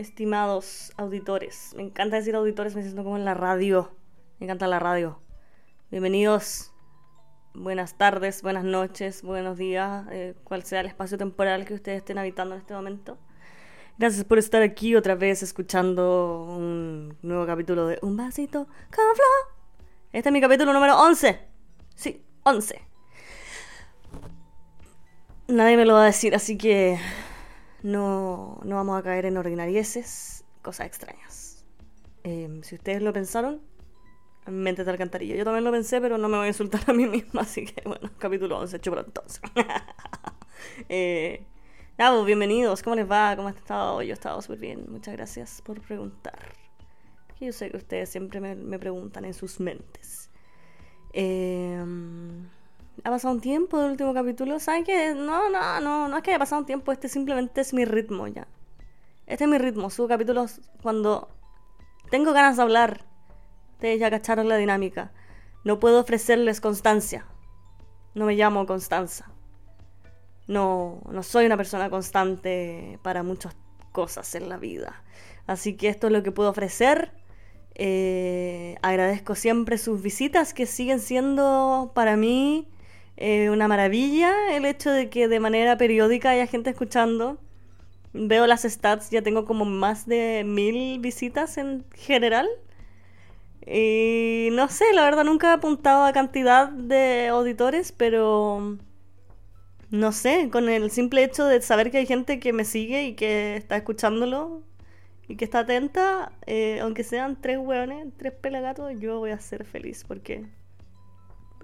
estimados auditores. Me encanta decir auditores, me siento como en la radio. Me encanta la radio. Bienvenidos. Buenas tardes, buenas noches, buenos días, eh, cual sea el espacio temporal que ustedes estén habitando en este momento. Gracias por estar aquí otra vez escuchando un nuevo capítulo de Un vasito con flow. Este es mi capítulo número 11. Sí, 11. Nadie me lo va a decir, así que no, no vamos a caer en ordinarieces, cosas extrañas. Em, si ustedes lo pensaron, mente de alcantarilla. Yo también lo pensé, pero no me voy a insultar a mí misma, así que bueno, capítulo 11, chupa entonces. eh, nada, pues, bienvenidos, ¿cómo les va? ¿Cómo han estado? Yo he estado súper bien, muchas gracias por preguntar. Yo sé que ustedes siempre me, me preguntan en sus mentes. Eh, ha pasado un tiempo del último capítulo. ¿Saben qué? No, no, no, no es que haya pasado un tiempo, este simplemente es mi ritmo ya. Este es mi ritmo. Subo capítulos cuando tengo ganas de hablar. Ustedes ya cacharon la dinámica. No puedo ofrecerles constancia. No me llamo Constanza. No, no soy una persona constante para muchas cosas en la vida. Así que esto es lo que puedo ofrecer. Eh, agradezco siempre sus visitas que siguen siendo para mí eh, una maravilla el hecho de que de manera periódica haya gente escuchando. Veo las stats, ya tengo como más de mil visitas en general. Y no sé, la verdad nunca he apuntado a cantidad de auditores, pero no sé, con el simple hecho de saber que hay gente que me sigue y que está escuchándolo y que está atenta, eh, aunque sean tres hueones, tres pelagatos, yo voy a ser feliz porque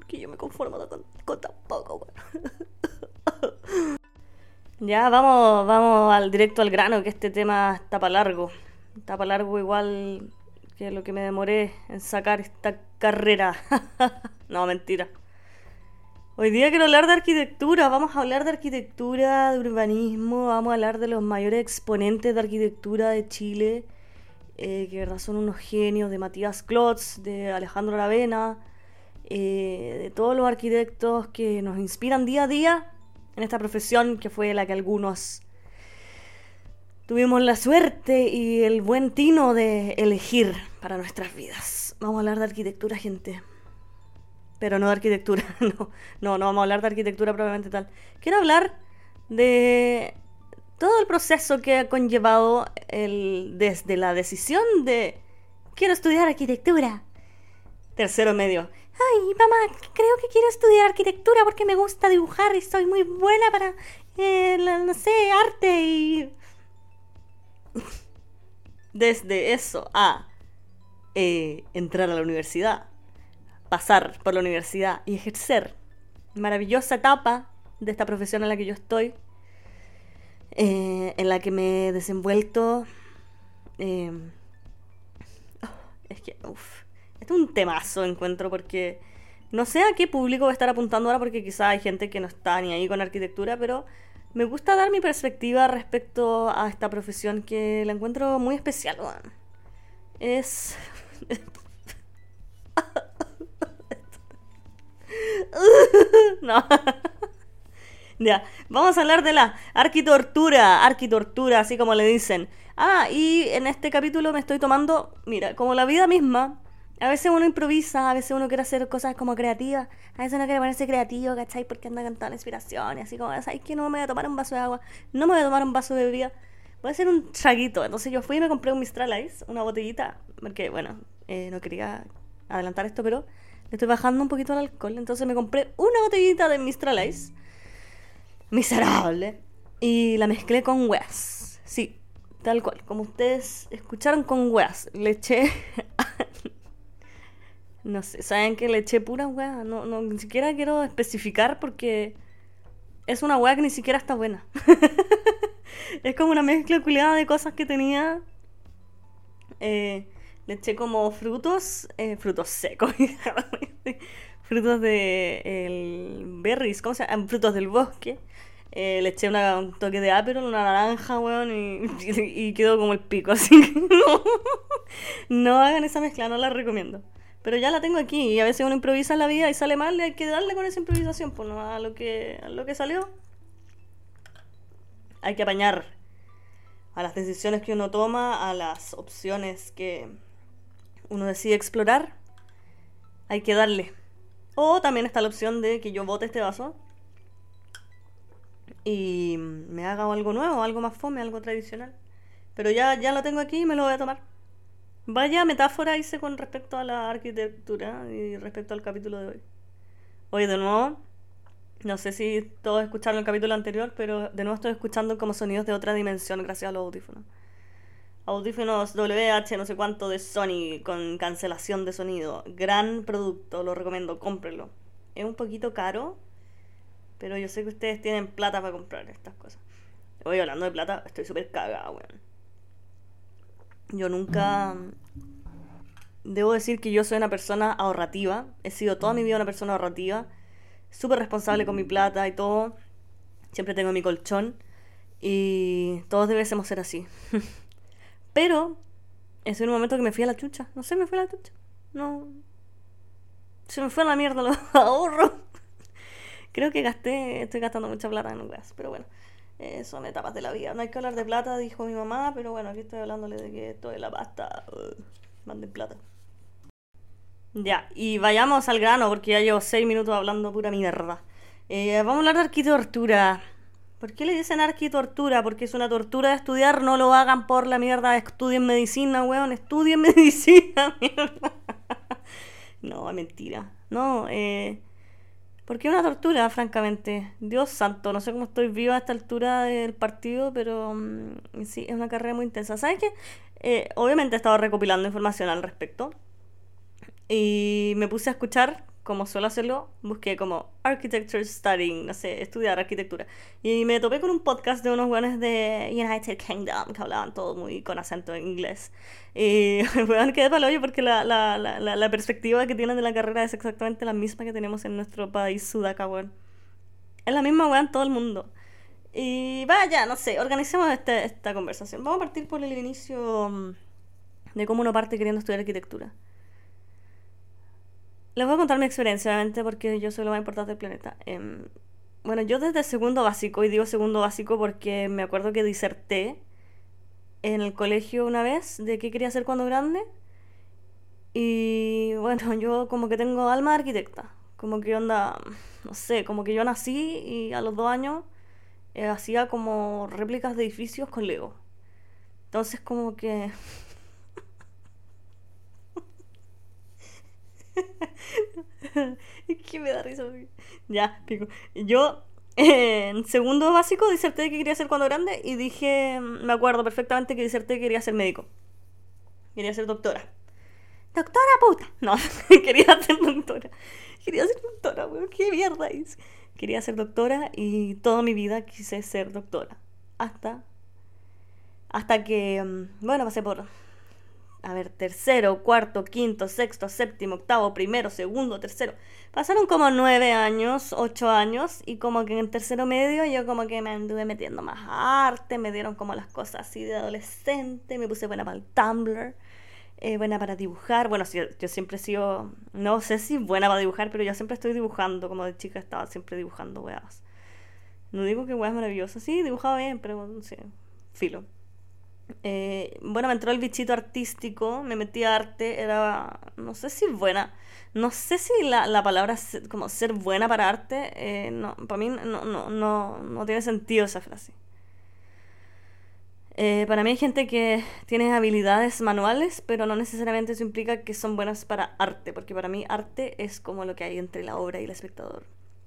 que yo me conformo con, con tan poco, ya, vamos, vamos al directo al grano, que este tema está para largo. Está largo igual que lo que me demoré en sacar esta carrera. no, mentira. Hoy día quiero hablar de arquitectura, vamos a hablar de arquitectura, de urbanismo, vamos a hablar de los mayores exponentes de arquitectura de Chile, eh, que son unos genios, de Matías Klotz, de Alejandro Aravena, eh, de todos los arquitectos que nos inspiran día a día en esta profesión que fue la que algunos tuvimos la suerte y el buen tino de elegir para nuestras vidas. Vamos a hablar de arquitectura, gente. Pero no de arquitectura, no, no, no vamos a hablar de arquitectura probablemente tal. Quiero hablar de todo el proceso que ha conllevado el, desde la decisión de quiero estudiar arquitectura. Tercero medio. Ay, mamá, creo que quiero estudiar arquitectura porque me gusta dibujar y soy muy buena para, eh, no sé, arte y... Desde eso a eh, entrar a la universidad, pasar por la universidad y ejercer. Maravillosa etapa de esta profesión en la que yo estoy, eh, en la que me he desenvuelto. Oh, es que, uff este es un temazo, encuentro, porque no sé a qué público voy a estar apuntando ahora, porque quizá hay gente que no está ni ahí con arquitectura, pero me gusta dar mi perspectiva respecto a esta profesión que la encuentro muy especial. Es... no. ya, vamos a hablar de la arquitortura, arquitortura, así como le dicen. Ah, y en este capítulo me estoy tomando, mira, como la vida misma, a veces uno improvisa, a veces uno quiere hacer cosas como creativas, a veces uno quiere ponerse creativo, ¿cachai? Porque anda cantando inspiración y así como, ¿sabes que No me voy a tomar un vaso de agua, no me voy a tomar un vaso de bebida, voy a hacer un traguito. Entonces yo fui y me compré un Mistral Ice, una botellita, porque, bueno, eh, no quería adelantar esto, pero le estoy bajando un poquito el alcohol. Entonces me compré una botellita de Mistral Ice, miserable, y la mezclé con weas. Sí, tal cual, como ustedes escucharon con weas. Le eché No sé, ¿saben que le eché pura weá? No, no, ni siquiera quiero especificar porque es una weá que ni siquiera está buena. es como una mezcla culiada de cosas que tenía. Eh, le eché como frutos, eh, frutos secos, frutos de el berries, ¿cómo se llama? Frutos del bosque. Eh, le eché un toque de ápero, una naranja, weón, y, y, quedó como el pico, así que no, no hagan esa mezcla, no la recomiendo. Pero ya la tengo aquí y a veces uno improvisa en la vida y sale mal y hay que darle con esa improvisación, pues no a lo que, a lo que salió. Hay que apañar. a las decisiones que uno toma, a las opciones que uno decide explorar, hay que darle. O también está la opción de que yo bote este vaso y me haga algo nuevo, algo más fome, algo tradicional. Pero ya, ya lo tengo aquí y me lo voy a tomar. Vaya metáfora hice con respecto a la arquitectura y respecto al capítulo de hoy. Hoy de nuevo, no sé si todos escucharon el capítulo anterior, pero de nuevo estoy escuchando como sonidos de otra dimensión gracias a los audífonos. Audífonos WH no sé cuánto de Sony con cancelación de sonido. Gran producto, lo recomiendo, cómprenlo. Es un poquito caro, pero yo sé que ustedes tienen plata para comprar estas cosas. Hoy hablando de plata, estoy súper cagada, weón. Yo nunca... Debo decir que yo soy una persona ahorrativa. He sido toda mi vida una persona ahorrativa. Súper responsable con mi plata y todo. Siempre tengo mi colchón. Y todos debemos ser así. Pero, es un momento que me fui a la chucha. No sé, me fui a la chucha. No. Se me fue a la mierda los ahorros. Creo que gasté, estoy gastando mucha plata en gas, pero bueno, eh, son etapas de la vida. No hay que hablar de plata, dijo mi mamá, pero bueno, aquí estoy hablándole de que esto de la pasta, uh, manden plata. Ya, y vayamos al grano, porque ya llevo seis minutos hablando pura mierda. Eh, vamos a hablar de arquitectura. ¿Por qué le dicen arquitortura? Porque es una tortura de estudiar, no lo hagan por la mierda, estudien medicina, weón, estudien medicina, mierda. no, mentira. No, eh... ¿Por qué una tortura, francamente? Dios santo, no sé cómo estoy viva a esta altura del partido, pero mm, sí, es una carrera muy intensa. ¿Sabes qué? Eh, obviamente he estado recopilando información al respecto. Y me puse a escuchar como suelo hacerlo, busqué como Architecture Studying, no sé, estudiar arquitectura. Y me topé con un podcast de unos buenos de United Kingdom que hablaban todo muy con acento en inglés. Y bueno, quedé para el hoyo porque la, la, la, la, perspectiva que tienen de la carrera es exactamente la misma que tenemos en nuestro país, Sudaca, weón. Es la misma, weón, todo el mundo. Y vaya, no sé, organicemos este, esta conversación. Vamos a partir por el inicio mm, de cómo uno parte queriendo estudiar arquitectura. Les voy a contar mi experiencia, obviamente, porque yo soy lo más importante del planeta. Em, bueno, yo desde segundo básico, y digo segundo básico porque me acuerdo que diserté en el colegio una vez de qué quería hacer cuando grande. Y bueno, yo como que tengo alma de arquitecta. Como que onda, no sé, como que yo nací y a los dos años eh, hacía como réplicas de edificios con Lego. Entonces como que que me da risa. Ya, pico. Yo en segundo básico diserté que quería ser cuando grande y dije, me acuerdo perfectamente que diserté que quería ser médico. Quería ser doctora. Doctora puta. No, quería ser doctora. Quería ser doctora, weón. Qué. Quería ser doctora y toda mi vida quise ser doctora. Hasta. Hasta que. Mm, bueno, pasé por a ver, tercero, cuarto, quinto, sexto, séptimo, octavo, primero, segundo, tercero. Pasaron como nueve años, ocho años, y como que en tercero medio yo como que me anduve metiendo más arte, me dieron como las cosas así de adolescente, me puse buena para el Tumblr, eh, buena para dibujar. Bueno, sí, yo siempre he sido, no sé si buena para dibujar, pero yo siempre estoy dibujando, como de chica estaba siempre dibujando weas. No digo que weas maravillosas, sí, dibujaba bien, pero no sé, filo. Eh, bueno, me entró el bichito artístico, me metí a arte, era, no sé si buena, no sé si la, la palabra como ser buena para arte, eh, no, para mí no, no, no, no, tiene sentido esa frase. Eh, para mí hay gente que tiene habilidades manuales, pero no necesariamente eso implica que son buenas para arte, porque para mí arte es como lo que hay entre la obra y el espectador.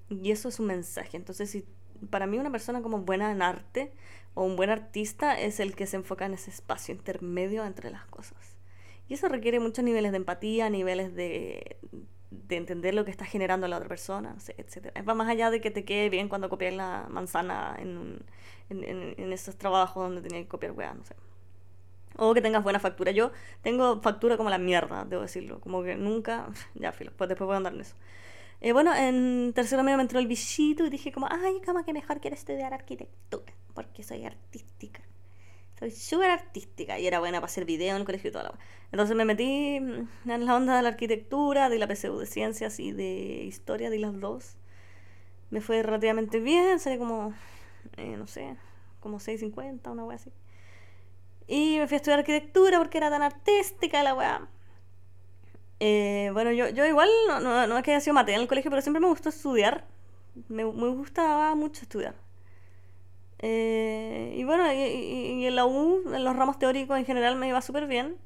Y eso es un mensaje. Entonces, si para mí una persona como buena en arte o un buen artista es el que se enfoca en ese espacio intermedio entre las cosas. Y eso requiere muchos niveles de empatía, niveles de, de entender lo que está generando la otra persona, etc. Va más allá de que te quede bien cuando copias la manzana en, en, en, esos trabajos donde tenía que copiar weá, no sé. O que tengas buena factura. Yo tengo factura como la mierda, debo decirlo. Como que nunca. Ya, filo. Pues después voy a andar en eso. Eh, bueno, en tercero medio me entró el bichito y dije como, ay, como que mejor quiero estudiar arquitectura, porque soy artística. Soy súper artística y era buena para hacer video en el colegio y toda la Entonces me metí en la onda de la arquitectura, de la PSU de ciencias y de historia, de las dos. Me fue relativamente bien, salí como, eh, no sé, como 6.50, una wea así. Y me fui a estudiar arquitectura porque era tan artística la weá. Eh, bueno, yo, yo igual no, no, no es que haya sido mate en el colegio, pero siempre me gustó estudiar. Me, me gustaba mucho estudiar. Eh, y bueno, y, y, en la U, en los ramos teóricos en general me iba súper bien.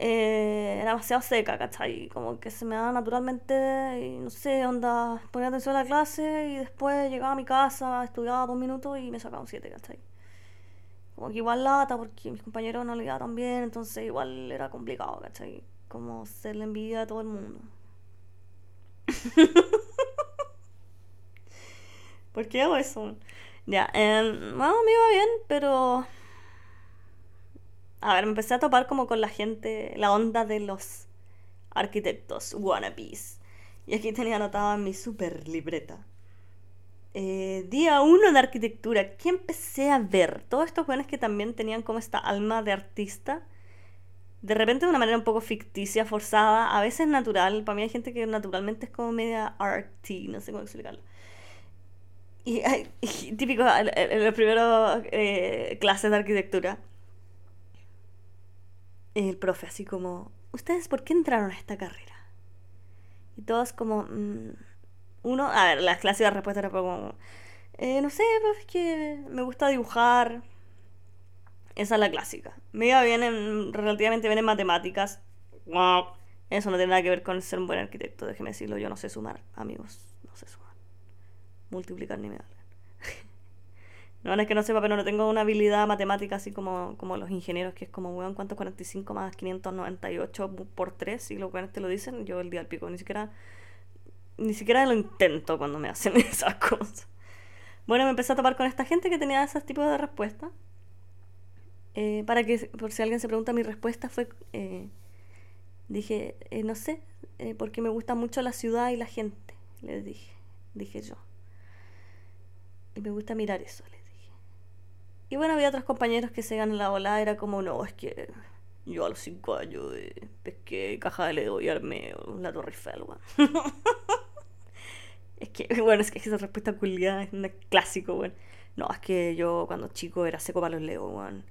Eh, era demasiado seca, ¿cachai? Como que se me daba naturalmente, no sé, onda, ponía atención a la clase y después llegaba a mi casa, estudiaba dos minutos y me sacaba un 7, ¿cachai? Como que igual lata porque mis compañeros no le iban tan bien, entonces igual era complicado, ¿cachai? Como ser la envidia de todo el mundo. ¿Por qué hago eso? Ya, eh, me iba bien, pero a ver, me empecé a topar como con la gente, la onda de los arquitectos wannabes. Y aquí tenía anotado en mi super libreta. Eh, día uno de arquitectura, que empecé a ver todos estos jóvenes que también tenían como esta alma de artista. De repente de una manera un poco ficticia, forzada, a veces natural. Para mí hay gente que naturalmente es como media arty, no sé cómo explicarlo. Y, típico, en los primeros eh, clases de arquitectura el profe así como, ¿ustedes por qué entraron a esta carrera? Y todos como, mm, uno, a ver, las clásicas respuestas eran como, eh, no sé, pues es que me gusta dibujar. Esa es la clásica. Me iba bien en, relativamente bien en matemáticas. Eso no tiene nada que ver con ser un buen arquitecto, déjeme decirlo, yo no sé sumar, amigos. Multiplicar ni me da. No, es que no sepa, pero no tengo una habilidad matemática así como, como los ingenieros, que es como, weón, ¿cuánto 45 más 598 por 3? Si los weones te lo dicen, yo el día al pico, ni siquiera, ni siquiera lo intento cuando me hacen esas cosas. Bueno, me empecé a topar con esta gente que tenía esos tipos de respuestas. Eh, para que, por si alguien se pregunta, mi respuesta fue, eh, dije, eh, no sé, porque me gusta mucho la ciudad y la gente, les dije, dije yo. Y me gusta mirar eso, y bueno, había otros compañeros que se ganan la volada, era como, no, es que yo a los cinco años pesqué caja de Lego y armé la Torre Eiffel, es que, bueno, es que esa respuesta culiada es un clásico, weón. No, es que yo cuando chico era seco para los Lego, weón.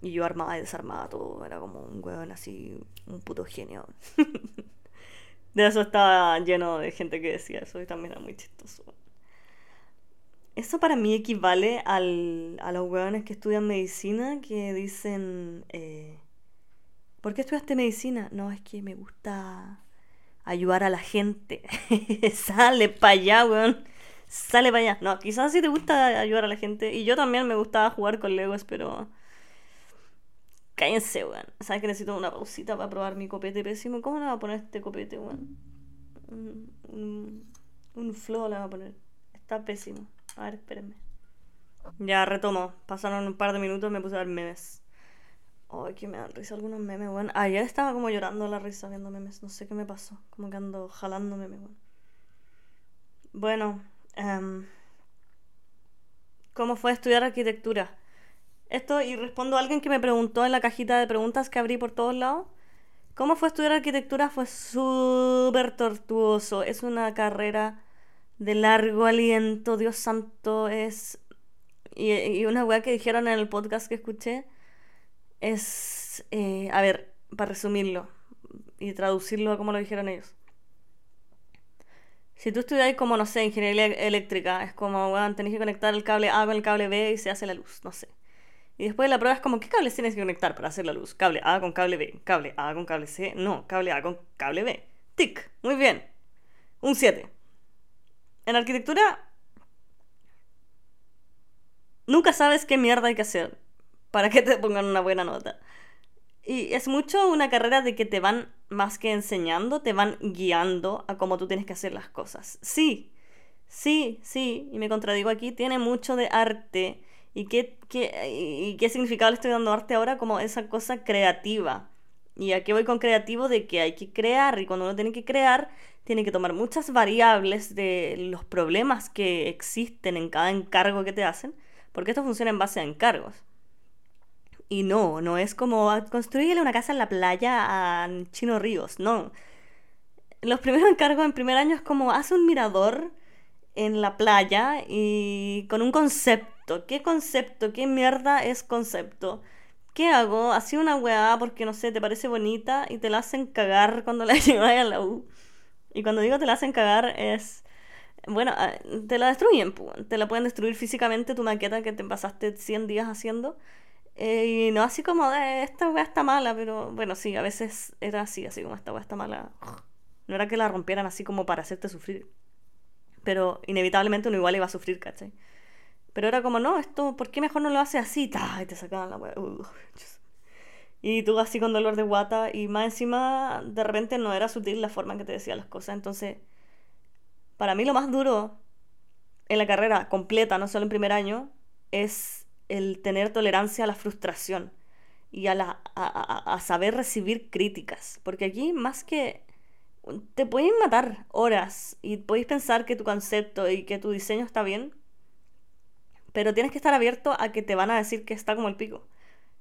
Y yo armaba y desarmaba todo, era como un weón así, un puto genio. de eso estaba lleno de gente que decía eso y también era muy chistoso. Eso para mí equivale al, a los hueones que estudian medicina que dicen, eh, ¿por qué estudiaste medicina? No, es que me gusta ayudar a la gente. Sale para allá, weón. Sale para allá. No, quizás sí te gusta ayudar a la gente. Y yo también me gustaba jugar con Legos, pero... Cállense, weón. ¿Sabes que necesito una pausita para probar mi copete pésimo? ¿Cómo le voy a poner este copete, weón? Un, un, un flow le voy a poner. Está pésimo. A ver, espérenme. Ya retomo. Pasaron un par de minutos me puse a ver memes. Ay, que me dan risa algunos memes, weón. Ayer estaba como llorando la risa viendo memes. No sé qué me pasó. Como que ando jalando memes, weón. Bueno, um, ¿cómo fue estudiar arquitectura? Esto, y respondo a alguien que me preguntó en la cajita de preguntas que abrí por todos lados. ¿Cómo fue estudiar arquitectura? Fue súper tortuoso. Es una carrera de largo aliento, Dios santo, es... Y, una weá que dijeron en el podcast que escuché es... Eh, a ver, para resumirlo y traducirlo a como lo dijeron ellos. Si tú estudias como, no sé, ingeniería eléctrica, es como, weón, tenés que conectar el cable A con el cable B y se hace la luz, no sé. Y después de la prueba es como, ¿qué cables tienes que conectar para hacer la luz? Cable A con cable B, cable A con cable C, no, cable A con cable B. Tic, muy bien. Un 7. En arquitectura nunca sabes qué mierda hay que hacer para que te pongan una buena nota. Y es mucho una carrera de que te van, más que enseñando, te van guiando a cómo tú tienes que hacer las cosas. Sí, sí, sí, y me contradigo aquí, tiene mucho de arte. ¿Y qué, qué, y qué significado le estoy dando arte ahora? Como esa cosa creativa. Y aquí voy con creativo de que hay que crear y cuando uno tiene que crear, tiene que tomar muchas variables de los problemas que existen en cada encargo que te hacen, porque esto funciona en base a encargos. Y no, no es como ah, construirle una casa en la playa a Chino Ríos, no. Los primeros encargos en primer año es como haz un mirador en la playa y con un concepto. ¿Qué concepto? ¿Qué mierda es concepto? ¿Qué hago? Así una weá porque no sé, te parece bonita y te la hacen cagar cuando la llevas a la U. Y cuando digo te la hacen cagar es. Bueno, ah, te la destruyen, te la pueden destruir físicamente tu maqueta que te pasaste 100 días haciendo. Eh, y no así como, de esta weá está mala, pero bueno, sí, a veces era así, así como esta weá está mala. No era que la rompieran así como para hacerte sufrir. Pero inevitablemente uno igual iba a sufrir, ¿cachai? Pero era como, no, esto, ¿por qué mejor no lo hace así? ¡Ta! Y te sacaban la weá. Y tú así con dolor de guata. Y más encima, de repente no era sutil la forma en que te decía las cosas. Entonces, para mí lo más duro en la carrera completa, no solo en primer año, es el tener tolerancia a la frustración y a, la, a, a saber recibir críticas. Porque aquí, más que te pueden matar horas y podéis pensar que tu concepto y que tu diseño está bien, pero tienes que estar abierto a que te van a decir que está como el pico.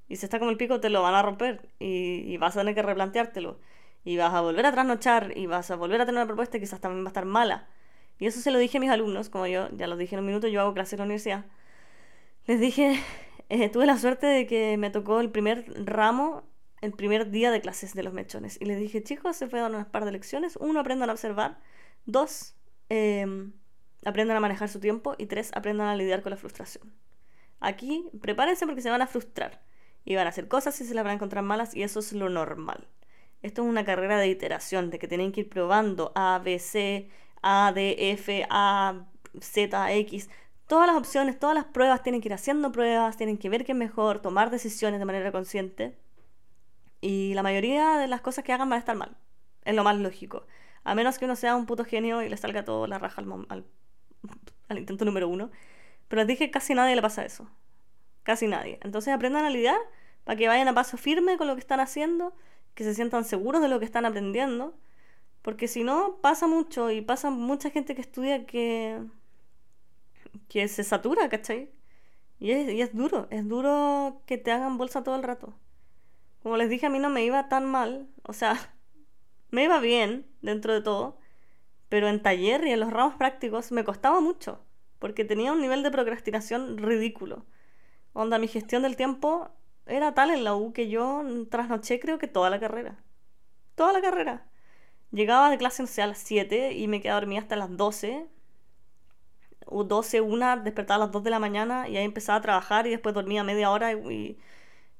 Y si está como el pico, te lo van a romper y, vas a tener que replanteártelo. Y vas a volver a trasnochar y vas a volver a tener una propuesta que quizás también va a estar mala. Y eso se lo dije a mis alumnos, como yo ya lo dije en un minuto, yo hago clases en la universidad. Les dije, eh, tuve la suerte de que me tocó el primer ramo el primer día de clases de los mechones. Y les dije, chicos, se a dar unas par de lecciones. Uno, aprendan a observar. Dos, em, aprendan a manejar su tiempo. Y tres, aprendan a lidiar con la frustración. Aquí, prepárense porque se van a frustrar. Y van a hacer cosas y se las van a encontrar malas. Y eso es lo normal. Esto es una carrera de iteración, de que tienen que ir probando A, B, C, A, D, F, A, Z, X. Todas las opciones, todas las pruebas, tienen que ir haciendo pruebas, tienen que ver qué es mejor, tomar decisiones de manera consciente y la mayoría de las cosas que hagan van a estar mal. Es lo más lógico. A menos que uno sea un puto genio y le salga todo la raja al, al, intento número uno. Pero les dije casi nadie le pasa eso. Casi nadie. Entonces aprendan a lidiar para que vayan a paso firme con lo que están haciendo, que se sientan seguros de lo que están aprendiendo. Porque si no, pasa mucho y pasa mucha gente que estudia que, que se satura, ¿cachai? Y es, y es duro, es duro que te hagan bolsa todo el rato. Como les dije, a mí no me iba tan mal. O sea, me iba bien dentro de todo. Pero en taller y en los ramos prácticos me costaba mucho. Porque tenía un nivel de procrastinación ridículo. Onda, mi gestión del tiempo era tal en la U que yo trasnoché creo que toda la carrera. Toda la carrera. Llegaba de clase, a las 7 y me quedaba dormida hasta las 12. O 12, una, despertaba a las 2 de la mañana y ahí empezaba a trabajar y después dormía media hora y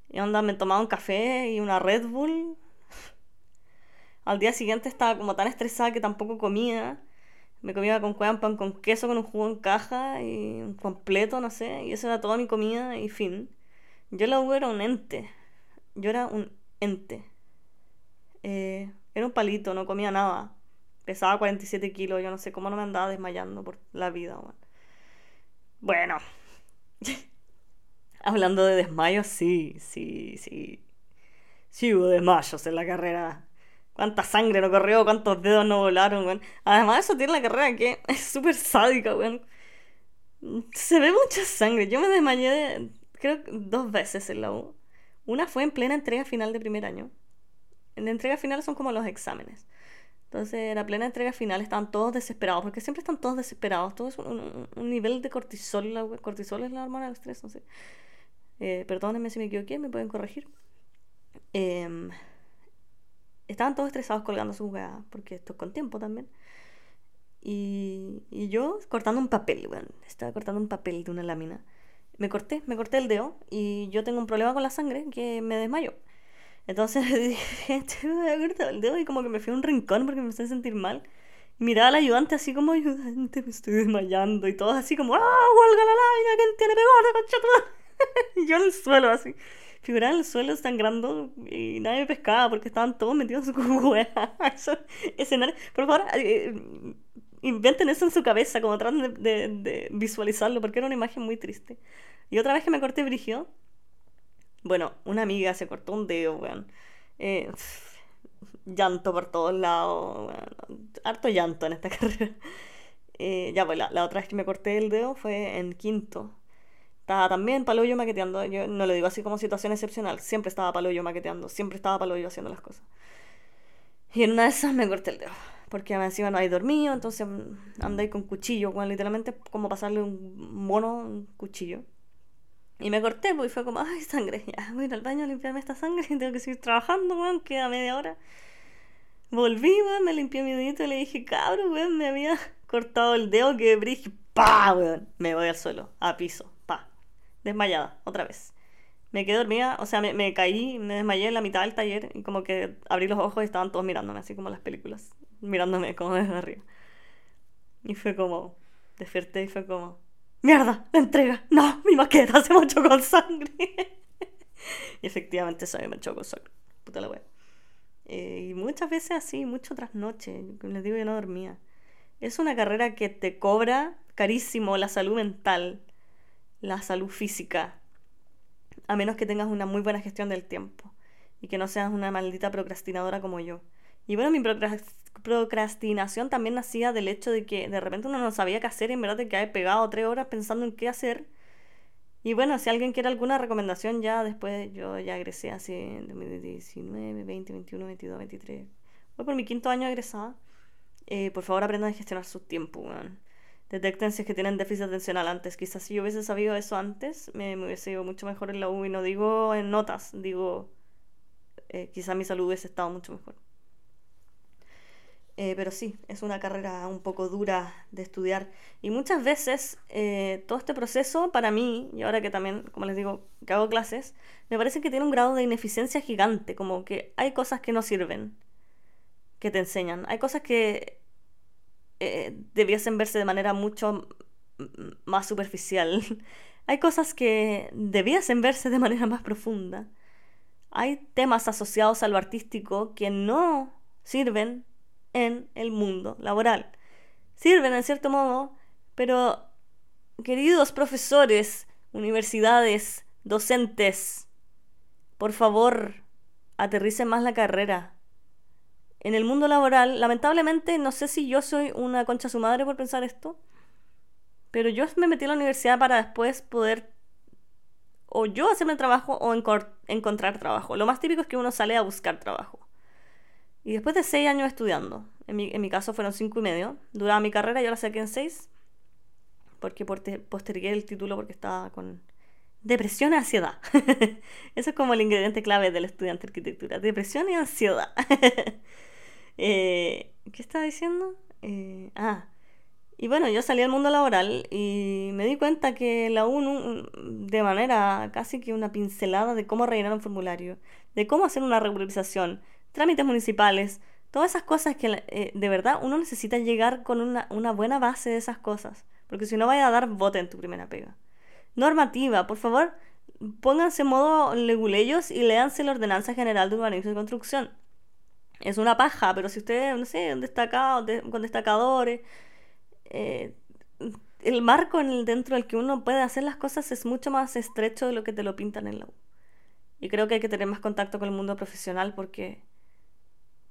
y onda, me tomaba un café y una Red Bull. Al día siguiente estaba como tan estresada que tampoco comía. Me comía con pan con queso, con un jugo en caja y un completo, no sé. Y eso era toda mi comida y fin. Yo la U era un ente. Yo era un ente. Eh, era un palito, no comía nada. Pesaba 47 kilos, yo no sé cómo no me andaba desmayando por la vida. Bueno. Hablando de desmayos, sí, sí, sí. Sí hubo desmayos en la carrera. Cuánta sangre no corrió, cuántos dedos no volaron, weón. Además, eso tiene la carrera que es súper sádica, weón. Se ve mucha sangre. Yo me desmayé, creo, dos veces en la U. Una fue en plena entrega final de primer año. En la entrega final son como los exámenes. Entonces, en la plena entrega final estaban todos desesperados, porque siempre están todos desesperados. Todo es un, nivel de cortisol. La, cortisol es la hormona del estrés, no sé. Eh, perdónenme si me equivoqué, me pueden corregir. Em, estaban todos estresados colgando sus weas, porque esto es con tiempo también. Y, y yo cortando un papel, bueno, estaba cortando un papel de una lámina. Me corté, me corté el dedo y yo tengo un problema con la sangre que me desmayo. Entonces dije, me voy a cortar el dedo y como que me fui a un rincón porque me empecé a sentir mal. Miraba al ayudante así como, ayudante, me estoy desmayando. Y todos así como, ¡ah, huelga la lámina! ¿Quién tiene peor concha yo en el suelo así. Figuraba en el suelo sangrando y nadie me pescaba porque estaban todos metidos en su hueá. escenario. Por favor, eh, inventen eso en su cabeza, como tratan de, visualizarlo, porque era una imagen muy triste. Y otra vez que me corté brigio, bueno, una amiga se cortó un dedo, weón. Eh, llanto por todos lados, harto llanto en esta carrera. Eh, ya, pues la, otra vez que me corté el dedo fue en quinto. Estaba también palo maqueteando. Yo no lo digo así como situación excepcional. Siempre estaba palo maqueteando. Siempre estaba palo haciendo las cosas. Y en una de esas me corté el dedo. Porque encima no hay dormido. Entonces andé con cuchillo. Bueno, literalmente como pasarle un mono un cuchillo. Y me corté, pues, y fue como, ay, sangre, ya, voy a ir al baño a limpiarme esta sangre, tengo que seguir trabajando, weón, queda media hora. Volví, weón, me limpié mi dedito y le dije, cabrón, weón, me había cortado el dedo que brillo, pa, weón, me voy al suelo, a piso, desmayada, otra vez. Me quedé dormida, o sea, me, caí, me desmayé en la mitad del taller y como que abrí los ojos y estaban todos mirándome, así como las películas, mirándome como desde arriba. Y fue como, desperté y fue como, ¡Mierda! ¡La entrega! ¡No! ¡Mi maqueta se manchó con sangre! y efectivamente se me manchó con sangre. Puta la wea. Eh, y muchas veces así, mucho tras noche. Les digo, yo no dormía. Es una carrera que te cobra carísimo la salud mental, la salud física, a menos que tengas una muy buena gestión del tiempo y que no seas una maldita procrastinadora como yo. Y bueno, mi procrastinación también nacía del hecho de que de repente uno no sabía qué hacer y en verdad te quedé pegado tres horas pensando en qué hacer. Y bueno, si alguien quiere alguna recomendación, ya después yo ya egresé así en 2019, 20, 21, 22, 23. Voy por mi quinto año egresada. Eh, por favor, aprendan a gestionar su tiempo, weón. Detecten que tienen déficit atencional antes. Quizás si yo hubiese sabido eso antes, me, hubiese ido mucho mejor en la U. Y no digo en notas, digo, eh, quizás mi salud hubiese estado mucho mejor. Eh, pero sí, es una carrera un poco dura de estudiar. Y muchas veces eh, todo este proceso, para mí, y ahora que también, como les digo, que hago clases, me parece que tiene un grado de ineficiencia gigante, como que hay cosas que no sirven, que te enseñan. Hay cosas que eh, debiesen verse de manera mucho más superficial. hay cosas que debiesen verse de manera más profunda. Hay temas asociados a lo artístico que no sirven en el mundo laboral. Sirven en cierto modo, pero queridos profesores, universidades, docentes, por favor, aterricen más la carrera. En el mundo laboral, lamentablemente, no sé si yo soy una concha su madre por pensar esto, pero yo me metí a la universidad para después poder o yo hacerme trabajo o encontrar trabajo. Lo más típico es que uno sale a buscar trabajo. Y después de seis años estudiando, en mi, en mi caso fueron cinco y medio, duraba mi carrera, yo la saqué en seis, porque postergué el título porque estaba con depresión y ansiedad. Eso es como el ingrediente clave del estudiante de arquitectura, depresión y ansiedad. Eh, ¿Qué estaba diciendo? Eh, ah, y bueno, yo salí al mundo laboral y me di cuenta que la ONU, de manera casi que una pincelada de cómo rellenar un formulario, de cómo hacer una regularización, trámites municipales, todas esas cosas que eh, de verdad uno necesita llegar con una, buena base de esas cosas, porque si no vaya a dar bote en tu primera pega. Normativa, por favor, pónganse en modo leguleyos y léanse la Ordenanza General de Urbanismo y Construcción. Es una paja, pero si ustedes, no sé, destacado, con destacadores, eh, el marco en el, dentro del que uno puede hacer las cosas es mucho más estrecho de lo que te lo pintan en la U. Y creo que hay que tener más contacto con el mundo profesional porque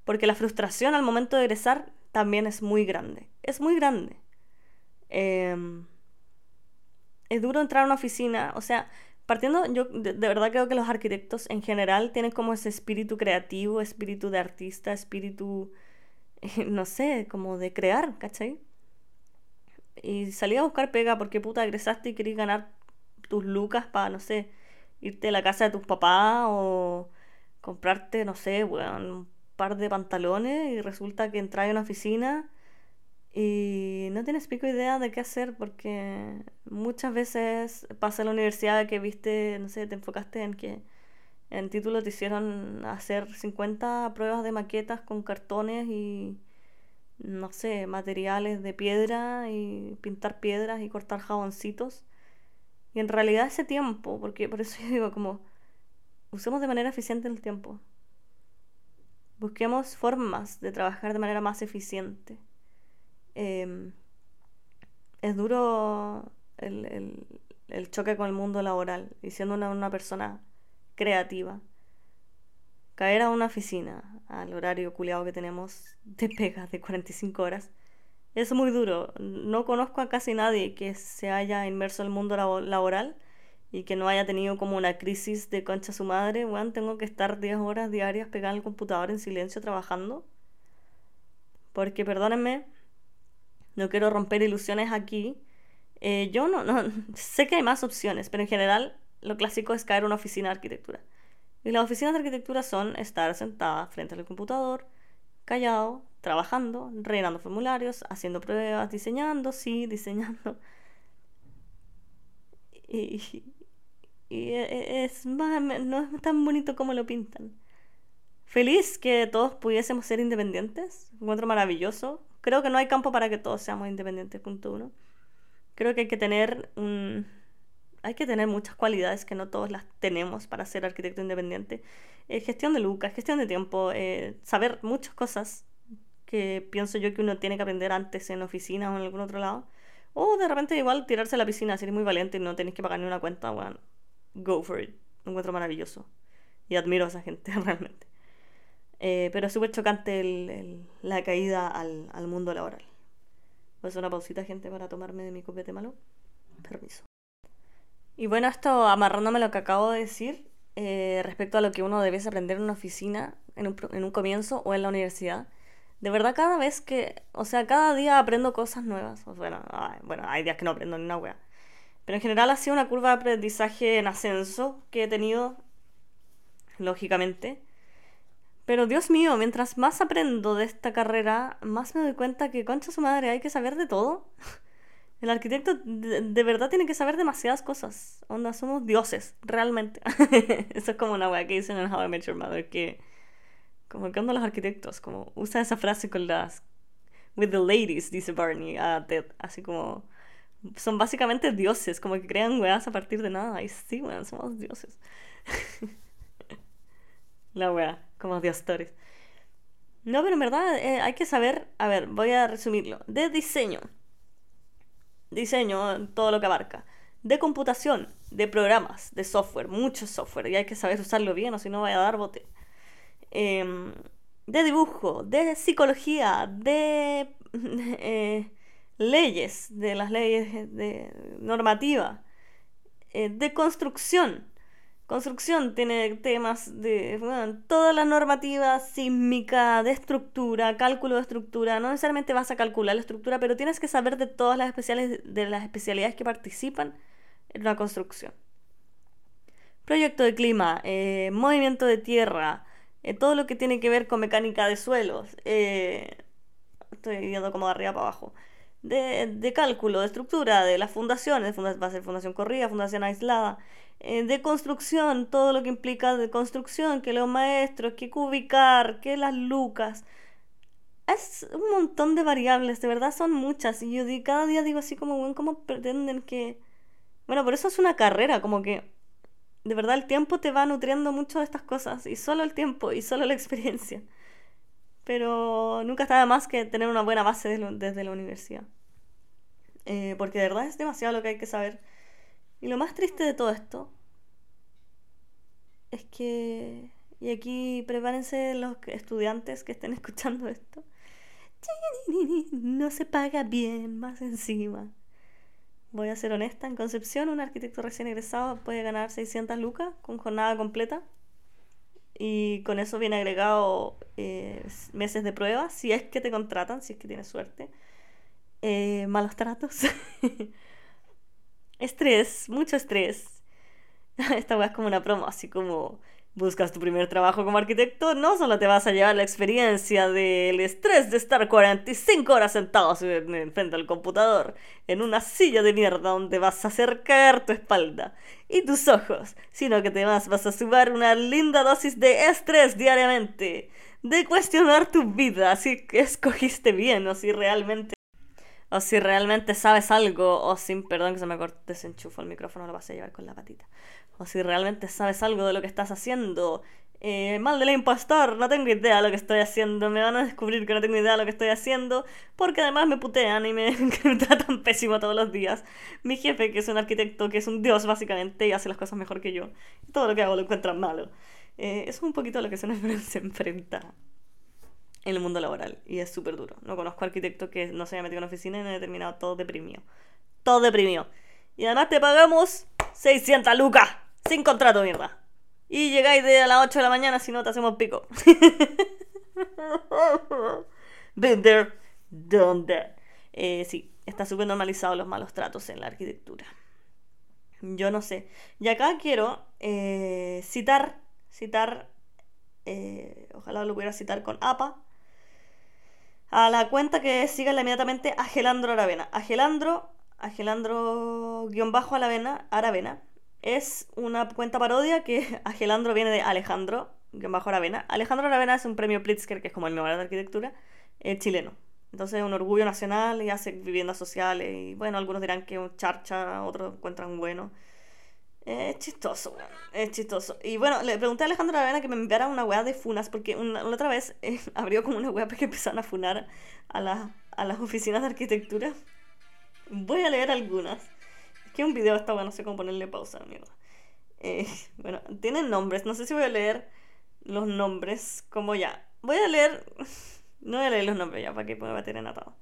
porque la frustración al momento de egresar también es muy grande. Es muy grande. Em, es duro entrar a una oficina, o sea, partiendo, yo de, verdad creo que los arquitectos en general tienen como ese espíritu creativo, espíritu de artista, espíritu, no sé, como de crear, ¿cachai? Y salí a buscar pega porque puta egresaste y querías ganar tus lucas para, no sé, irte a la casa de tus papás o comprarte, no sé, bueno, par de pantalones y resulta que entras a una oficina y no tienes pico idea de qué hacer porque muchas veces pasa en la universidad que viste, no sé, te enfocaste en que en título te hicieron hacer 50 pruebas de maquetas con cartones y no sé, materiales de piedra y pintar piedras y cortar jaboncitos. Y en realidad ese tiempo, porque por eso yo digo como usemos de manera eficiente el tiempo. Busquemos formas de trabajar de manera más eficiente. Em, es duro el, choque con el mundo laboral y siendo una, persona creativa. Caer a una oficina al horario culiado que tenemos de pega de 45 horas es muy duro. No conozco a casi nadie que se haya inmerso en el mundo laboral y que no haya tenido como una crisis de concha su madre, bueno, tengo que estar 10 horas diarias pegada al computador en silencio trabajando. Porque perdónenme, no quiero romper ilusiones aquí. Eh, yo no, no, sé que hay más opciones, pero en general lo clásico es caer a una oficina de arquitectura. Y las oficinas de arquitectura son estar sentada frente al computador, callado, trabajando, rellenando formularios, haciendo pruebas, diseñando, sí, diseñando. Y, y es más, no es tan bonito como lo pintan. Feliz que todos pudiésemos ser independientes. Encuentro maravilloso. Creo que no hay campo para que todos seamos independientes, punto uno. Creo que hay que tener un... Hay que tener muchas cualidades que no todos las tenemos para ser arquitecto independiente. Eh, gestión de lucas, gestión de tiempo, eh, saber muchas cosas que pienso yo que uno tiene que aprender antes en oficina o en algún otro lado. O de repente igual tirarse a la piscina si eres muy valiente y no tenéis que pagar ni una cuenta, bueno, go for it. Lo encuentro maravilloso. Y admiro a esa gente realmente. Eh, pero es súper chocante la caída al, al mundo laboral. Voy a hacer una pausita, gente, para tomarme de mi copete malo. Permiso. Y bueno, esto amarrándome lo que acabo de decir eh, respecto a lo que uno debiese aprender en una oficina, en un, en un comienzo o en la universidad. De verdad, cada vez que, o sea, cada día aprendo cosas nuevas. Bueno, bueno, hay días que no aprendo ni una wea. Pero en general ha sido una curva de aprendizaje en ascenso que he tenido, lógicamente. Pero Dios mío, mientras más aprendo de esta carrera, más me doy cuenta que, concha su madre, hay que saber de todo. El arquitecto de, verdad tiene que saber demasiadas cosas. Onda, somos dioses, realmente. Eso es como una weá que dicen en How I Met Your Mother, que... Como que onda los arquitectos, como usa esa frase con las... With the ladies, dice Barney a Ted. Así como... Son básicamente dioses, como que crean weas a partir de nada. Y sí, weón, somos dioses. La wea Dios Stories. No, pero en verdad eh, hay que saber, a ver, voy a resumirlo. De diseño. Diseño, todo lo que abarca. De computación, de programas, de software, mucho software. Y hay que saber usarlo bien o si no vaya a dar bote. Em, de dibujo, de psicología, de eh, leyes, de las leyes de normativa, eh, de construcción Construcción tiene temas de toda la normativa sísmica, de estructura, cálculo de estructura. No necesariamente vas a calcular la estructura, pero tienes que saber de todas las, especiales, de las especialidades que participan en una construcción. Proyecto de clima, eh, movimiento de tierra, eh, todo lo que tiene que ver con mecánica de suelos. Eh, estoy viendo como de arriba para abajo. De, de, cálculo, de estructura, de las fundaciones, va a ser fundación corrida, fundación aislada, eh, de construcción, todo lo que implica de construcción, que los maestros, que cubicar, que las lucas. Es un montón de variables, de verdad son muchas. Y yo cada día digo así como, bueno, ¿cómo pretenden que...? Bueno, por eso es una carrera, como que de verdad el tiempo te va nutriendo mucho de estas cosas. Y solo el tiempo y solo la experiencia. Pero nunca está de más que tener una buena base desde la universidad. Eh, porque de verdad es demasiado lo que hay que saber. Y lo más triste de todo esto es que, y aquí prepárense los estudiantes que estén escuchando esto, no se paga bien, más encima. Voy a ser honesta, en Concepción un arquitecto recién egresado puede ganar 600 lucas con jornada completa y con eso viene agregado eh, meses de prueba, si es que te contratan, si es que tienes suerte. Eh, malos tratos. estrés, mucho estrés. Esta weá es como una promo, así como buscas tu primer trabajo como arquitecto, no solo te vas a llevar la experiencia del estrés de estar 45 horas sentados frente al computador, en una silla de mierda donde vas a hacer caer tu espalda y tus ojos, sino que además vas a sumar una linda dosis de estrés diariamente, de cuestionar tu vida, si escogiste bien o si realmente o si realmente sabes algo, o sin, perdón que se me corte, desenchufo el micrófono, lo vas a llevar con la patita. O si realmente sabes algo de lo que estás haciendo. Eh, mal de la impostor, no tengo idea de lo que estoy haciendo. Me van a descubrir que no tengo idea de lo que estoy haciendo. Porque además me putean y me, tratan pésimo todos los días. Mi jefe, que es un arquitecto, que es un dios básicamente, y hace las cosas mejor que yo. Todo lo que hago lo encuentran malo. Eh, es un poquito lo que se, se enfrenta en el mundo laboral y es súper duro. No conozco arquitecto que no se haya metido en una oficina y no haya terminado todo deprimido. Todo deprimido. Y además te pagamos 600 lucas sin contrato, mierda. Y llegáis de a las 8 de la mañana si no te hacemos pico. Been there, done that. Sí, está súper normalizado los malos tratos en la arquitectura. Yo no sé. Y acá quiero eh, citar, citar, eh, ojalá lo pudiera citar con APA, a la cuenta que síganla inmediatamente Agelandro Aravena. Agelandro, Agelandro-Aravena, Aravena, es una cuenta parodia que Agelandro viene de Alejandro, Aravena. Alejandro Aravena es un premio Pritzker, que es como el Nobel de Arquitectura, eh, chileno. Entonces es un orgullo nacional y hace viviendas sociales. Y bueno, algunos dirán que un charcha, otros encuentran bueno. Es chistoso, Es chistoso. Y bueno, le pregunté a Alejandro Aravena que me enviara una weá de funas, porque una, la otra vez eh, abrió como una weá porque empezaron a funar a, a las oficinas de arquitectura. Voy a leer algunas. Es que un video está bueno, no sé cómo ponerle pausa, mierda. Eh, bueno, tienen nombres, no sé si voy a leer los nombres como ya. Voy a leer no voy a leer los nombres ya, para que me va a tener atado.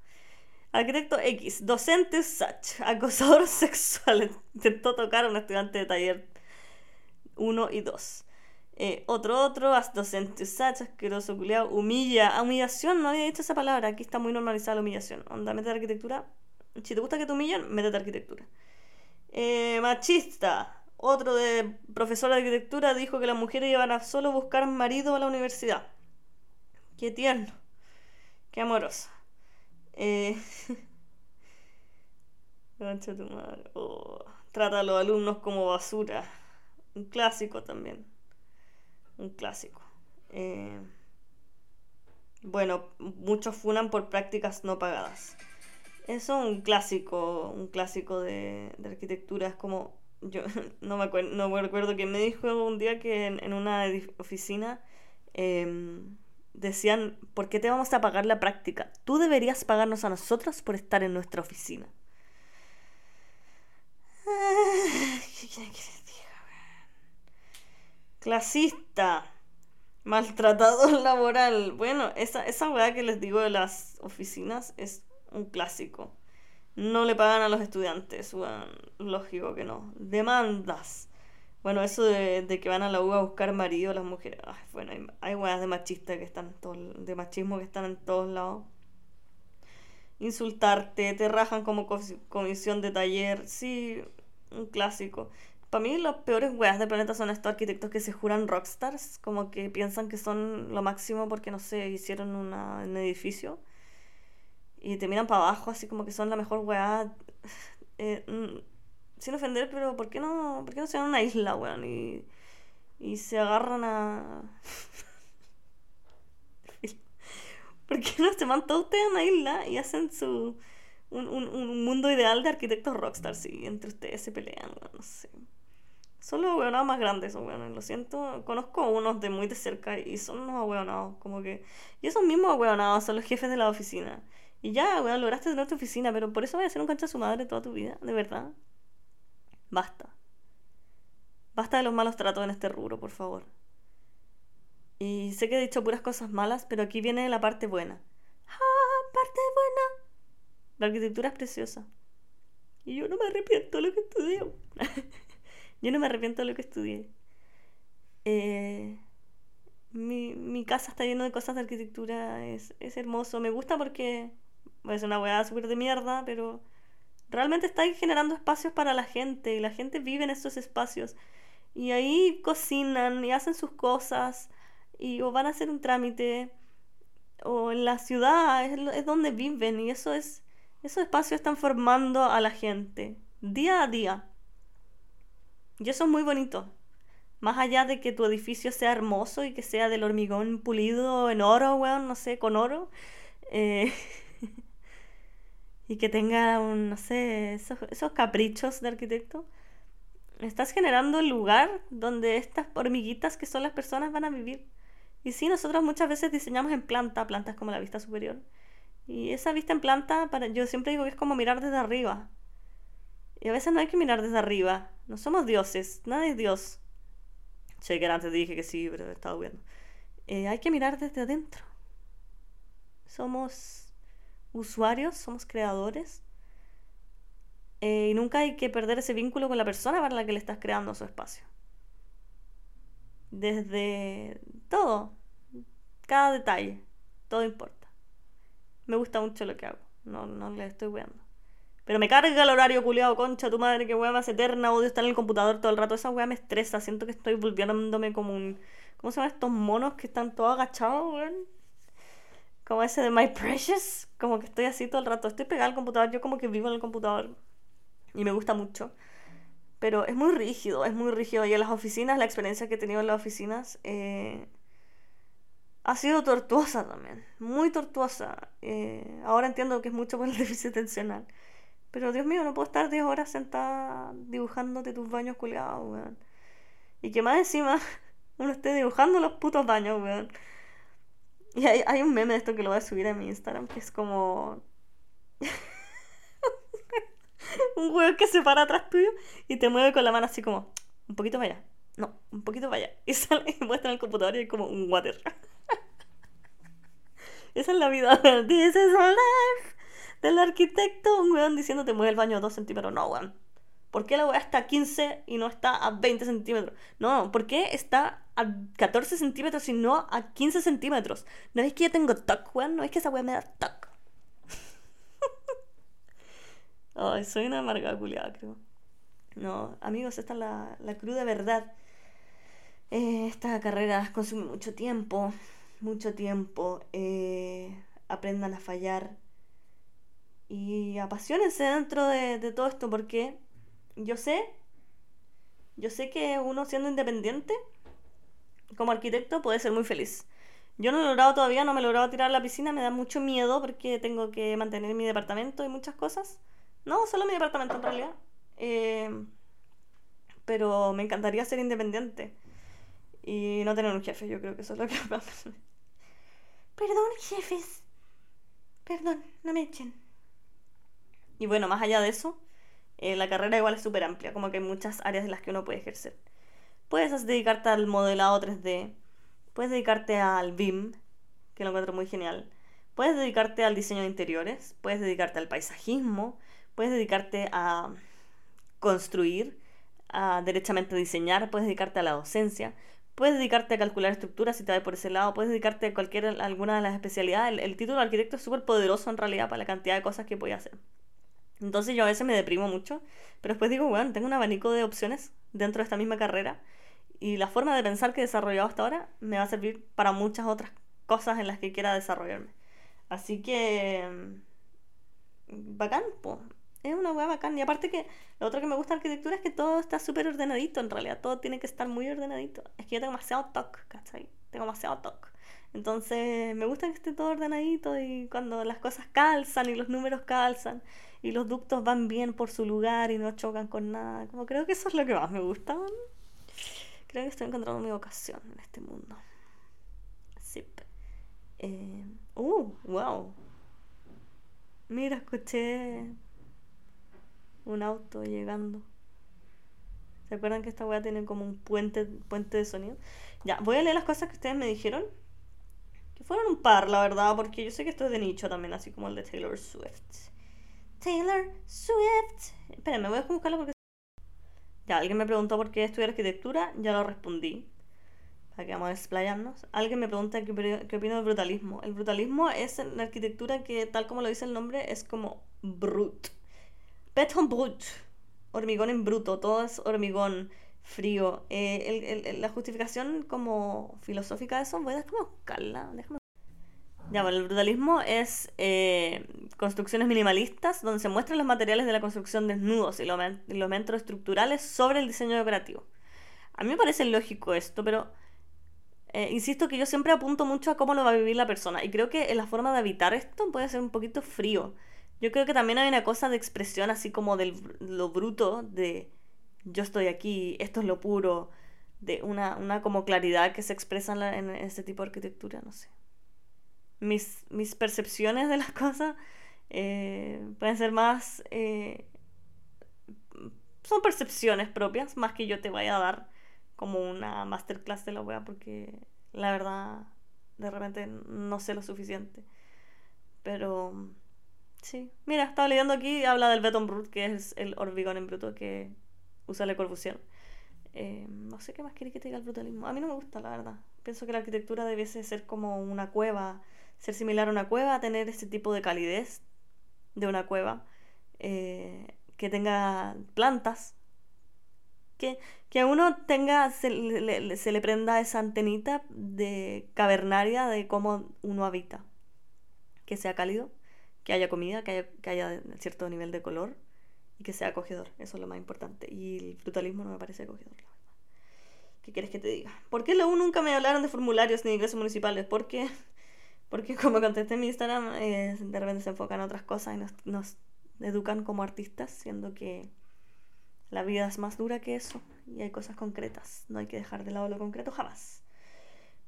Arquitecto X, docente Sach, acosador sexual, intentó tocar a un estudiante de taller 1 y 2. Eh, otro, otro, docente Sach, asqueroso, culiado, humilla, humillación, no había dicho esa palabra, aquí está muy normalizada la humillación. Onda, mete arquitectura. Si te gusta que te humillen, métete arquitectura. Eh, machista, otro de profesor de arquitectura dijo que las mujeres iban a solo buscar marido a la universidad. Qué tierno. Qué amorosa. Eh... Oh. Trata a los alumnos como basura. Un clásico también. Un clásico. Eh... Bueno, muchos funan por prácticas no pagadas. Eso es un clásico, un clásico de, de arquitectura. Es como, yo no me, acuerdo, no me recuerdo que me dijo un día que en, en una oficina eh, decían, ¿por qué te vamos a pagar la práctica? Tú deberías pagarnos a nosotros por estar en nuestra oficina. Clasista. Maltratador laboral. Bueno, esa, esa weá que les digo de las oficinas es un clásico. No le pagan a los estudiantes, lógico que no. Demandas. Bueno, eso de, que van a la U a buscar marido las mujeres. bueno, hay, hay weas de machista que están en de machismo que están en todos lados. Insultarte, te rajan como comisión de taller. Sí, un clásico. Para mí los peores weas del planeta son estos arquitectos que se juran rockstars, como que piensan que son lo máximo porque, no sé, hicieron un edificio. Y te miran para abajo así como que son la mejor wea. Eh, mm, sin ofender, pero ¿por qué no, por qué no se van a una isla, weón? Y, y se agarran a... ¿Por qué no se van todos ustedes a una isla y hacen su... Un, un, un mundo ideal de arquitectos rockstars y entre ustedes se pelean, weón, no sé. Son los ahueonados más grandes, weón. Lo siento. Conozco unos de muy de cerca y son unos ahueonados. Como que. Y esos mismos ahueonados son los jefes de la oficina. Y ya, weón, lograste tener tu oficina, pero por eso voy a ser un cancha a su madre toda tu vida, de verdad. Basta. Basta de los malos tratos en este rubro, por favor. Y sé que he dicho puras cosas malas, pero aquí viene la parte buena. ¡Ah, parte buena! La arquitectura es preciosa. Y yo no me arrepiento de lo que estudié. yo no me arrepiento de lo que estudié. Eh, mi, mi, casa está llena de cosas de arquitectura. Es, es hermoso. Me gusta porque es una weá súper de mierda, pero Realmente estáis generando espacios para la gente y la gente vive en esos espacios. Y ahí cocinan y hacen sus cosas y o van a hacer un trámite o en la ciudad es, donde viven y eso es esos espacios están formando a la gente día a día. Y eso es muy bonito. Más allá de que tu edificio sea hermoso y que sea del hormigón pulido en oro, weón, no sé, con oro. Eh, y que tenga, un, no sé, esos, caprichos de arquitecto, estás generando el lugar donde estas hormiguitas que son las personas van a vivir. Y sí, nosotros muchas veces diseñamos en planta, plantas como la vista superior. Y esa vista en planta, para, yo siempre digo que es como mirar desde arriba. Y a veces no hay que mirar desde arriba. No somos dioses, nadie es dios. Sé que antes dije que sí, pero he estado viendo. Eh, hay que mirar desde adentro. Somos usuarios, somos creadores. Eh, y nunca hay que perder ese vínculo con la persona para la que le estás creando su espacio. Desde todo, cada detalle, todo importa. Me gusta mucho lo que hago, no, no le estoy weando. Pero me carga el horario culiado, concha, tu madre, que weá más eterna, odio estar en el computador todo el rato. Esa weá me estresa, siento que estoy volviéndome como un. ¿Cómo se llaman estos monos que están todos agachados, weón? Como ese de My Precious. Como que estoy así todo el rato. Estoy pegada al computador, yo como que vivo en el computador. Y me gusta mucho. Pero es muy rígido, es muy rígido. Y en las oficinas, la experiencia que he tenido en las oficinas. Eh, ha sido tortuosa también, muy tortuosa. Eh, ahora entiendo que es mucho por el déficit atencional. Pero Dios mío, no puedo estar 10 horas sentada dibujándote tus baños culiados, weón. Y que más encima uno esté dibujando los putos baños, weón. Y hay, hay un meme de esto que lo voy a subir a mi Instagram, que es como... un weón que se para atrás tuyo y te mueve con la mano así como, un poquito vaya. No, un poquito vaya. Y sale y muestra en el computador y hay como un water. Esa es la vida. This is life del arquitecto, un weón diciéndote mueve el baño a 2 centímetros. No, weón. ¿Por qué la weá está a 15 y no está a 20 centímetros? No, ¿por qué está a 14 centímetros y no a 15 centímetros? ¿No es que yo tengo TOC, weón? ¿No es que esa weá me da TOC? Ay, soy una amarga culiada, creo. No, amigos, esta es la, la cruda verdad. Eh, esta carrera consume mucho tiempo, mucho tiempo. Eh, aprendan a fallar y apasiónense dentro de, de todo esto porque yo sé, yo sé que uno siendo independiente como arquitecto puede ser muy feliz. Yo no lo he logrado todavía, no me he logrado tirar la piscina, me da mucho miedo porque tengo que mantener mi departamento y muchas cosas. No, solo mi departamento en realidad. Eh, pero me encantaría ser independiente y no tener un jefe, yo creo que eso es lo que Perdón, jefes. Perdón, no me echen. Y bueno, más allá de eso, eh, la carrera igual es súper amplia, como que hay muchas áreas en las que uno puede ejercer. Puedes dedicarte al modelado 3D, puedes dedicarte al BIM, que lo encuentro muy genial, puedes dedicarte al diseño de interiores, puedes dedicarte al paisajismo, puedes dedicarte a construir, a derechamente diseñar, puedes dedicarte a la docencia, puedes dedicarte a calcular estructuras si te vas por ese lado, puedes dedicarte a cualquier, alguna de las especialidades. El, el título de arquitecto es súper poderoso en realidad para la cantidad de cosas que puedes hacer. Entonces yo a veces me deprimo mucho, pero después digo, bueno, tengo un abanico de opciones dentro de esta misma carrera y la forma de pensar que he desarrollado hasta ahora me va a servir para muchas otras cosas en las que quiera desarrollarme. Así que... Mm, bacán, po. Es una hueá bacán. Y aparte que lo otro que me gusta de arquitectura es que todo está súper ordenadito en realidad. Todo tiene que estar muy ordenadito. Es que yo tengo demasiado toque, ¿cachai? Tengo demasiado toque. Entonces me gusta que esté todo ordenadito y cuando las cosas calzan y los números calzan y los ductos van bien por su lugar y no chocan con nada. Como creo que eso es lo que más me gusta. Creo que estoy encontrando mi vocación en este mundo. Sí. Eh, uh, wow. Mira, escuché un auto llegando. ¿Se acuerdan que esta weá tiene como un puente, puente de sonido? Ya, voy a leer las cosas que ustedes me dijeron. Que fueron un par, la verdad, porque yo sé que esto es de nicho también, así como el de Taylor Swift. Taylor Swift. Espérenme, voy a buscarlo porque. Ya, alguien me preguntó por qué estudiar arquitectura, ya lo respondí. Para que vamos a explayarnos. Alguien me pregunta qué, qué opino del brutalismo. El brutalismo es la arquitectura que, tal como lo dice el nombre, es como brut. Beton brut. Hormigón en bruto, todo es hormigón frío. Eh, la justificación como filosófica de eso, voy a buscarla. Déjame ya, bueno, el brutalismo es eh, construcciones minimalistas donde se muestran los materiales de la construcción desnudos y los elementos estructurales sobre el diseño decorativo. A mí me parece lógico esto, pero eh, insisto que yo siempre apunto mucho a cómo lo va a vivir la persona y creo que la forma de habitar esto puede ser un poquito frío. Yo creo que también hay una cosa de expresión así como de lo bruto, de yo estoy aquí, esto es lo puro, de una, una como claridad que se expresa en, en este tipo de arquitectura, no sé mis, mis percepciones de las cosas eh, pueden ser más... Eh, son percepciones propias, más que yo te vaya a dar como una masterclass de la wea, porque la verdad de repente no sé lo suficiente. Pero sí. Mira, estaba leyendo aquí, habla del beton brut, que es el hormigón en bruto que usa Le Corbusier. Eh, no sé qué más quiere que te diga el brutalismo. A mí no me gusta, la verdad. Pienso que la arquitectura debiese ser como una cueva ser similar a una cueva, tener ese tipo de calidez de una cueva. eh, que tenga plantas, que, que a uno tenga, se le, se le prenda esa antenita de cavernaria de cómo uno habita, que sea cálido, que haya comida, que haya, que haya cierto nivel de color y que sea acogedor, eso es lo más importante. Y el frutalismo no me parece acogedor, ¿Qué quieres que te diga? ¿Por qué la U nunca me hablaron de formularios ni de ingresos municipales? Porque, porque como contesté en mi Instagram, de repente se enfocan en otras cosas y nos, nos educan como artistas, siendo que la vida es más dura que eso y hay cosas concretas. No hay que dejar de lado lo concreto jamás.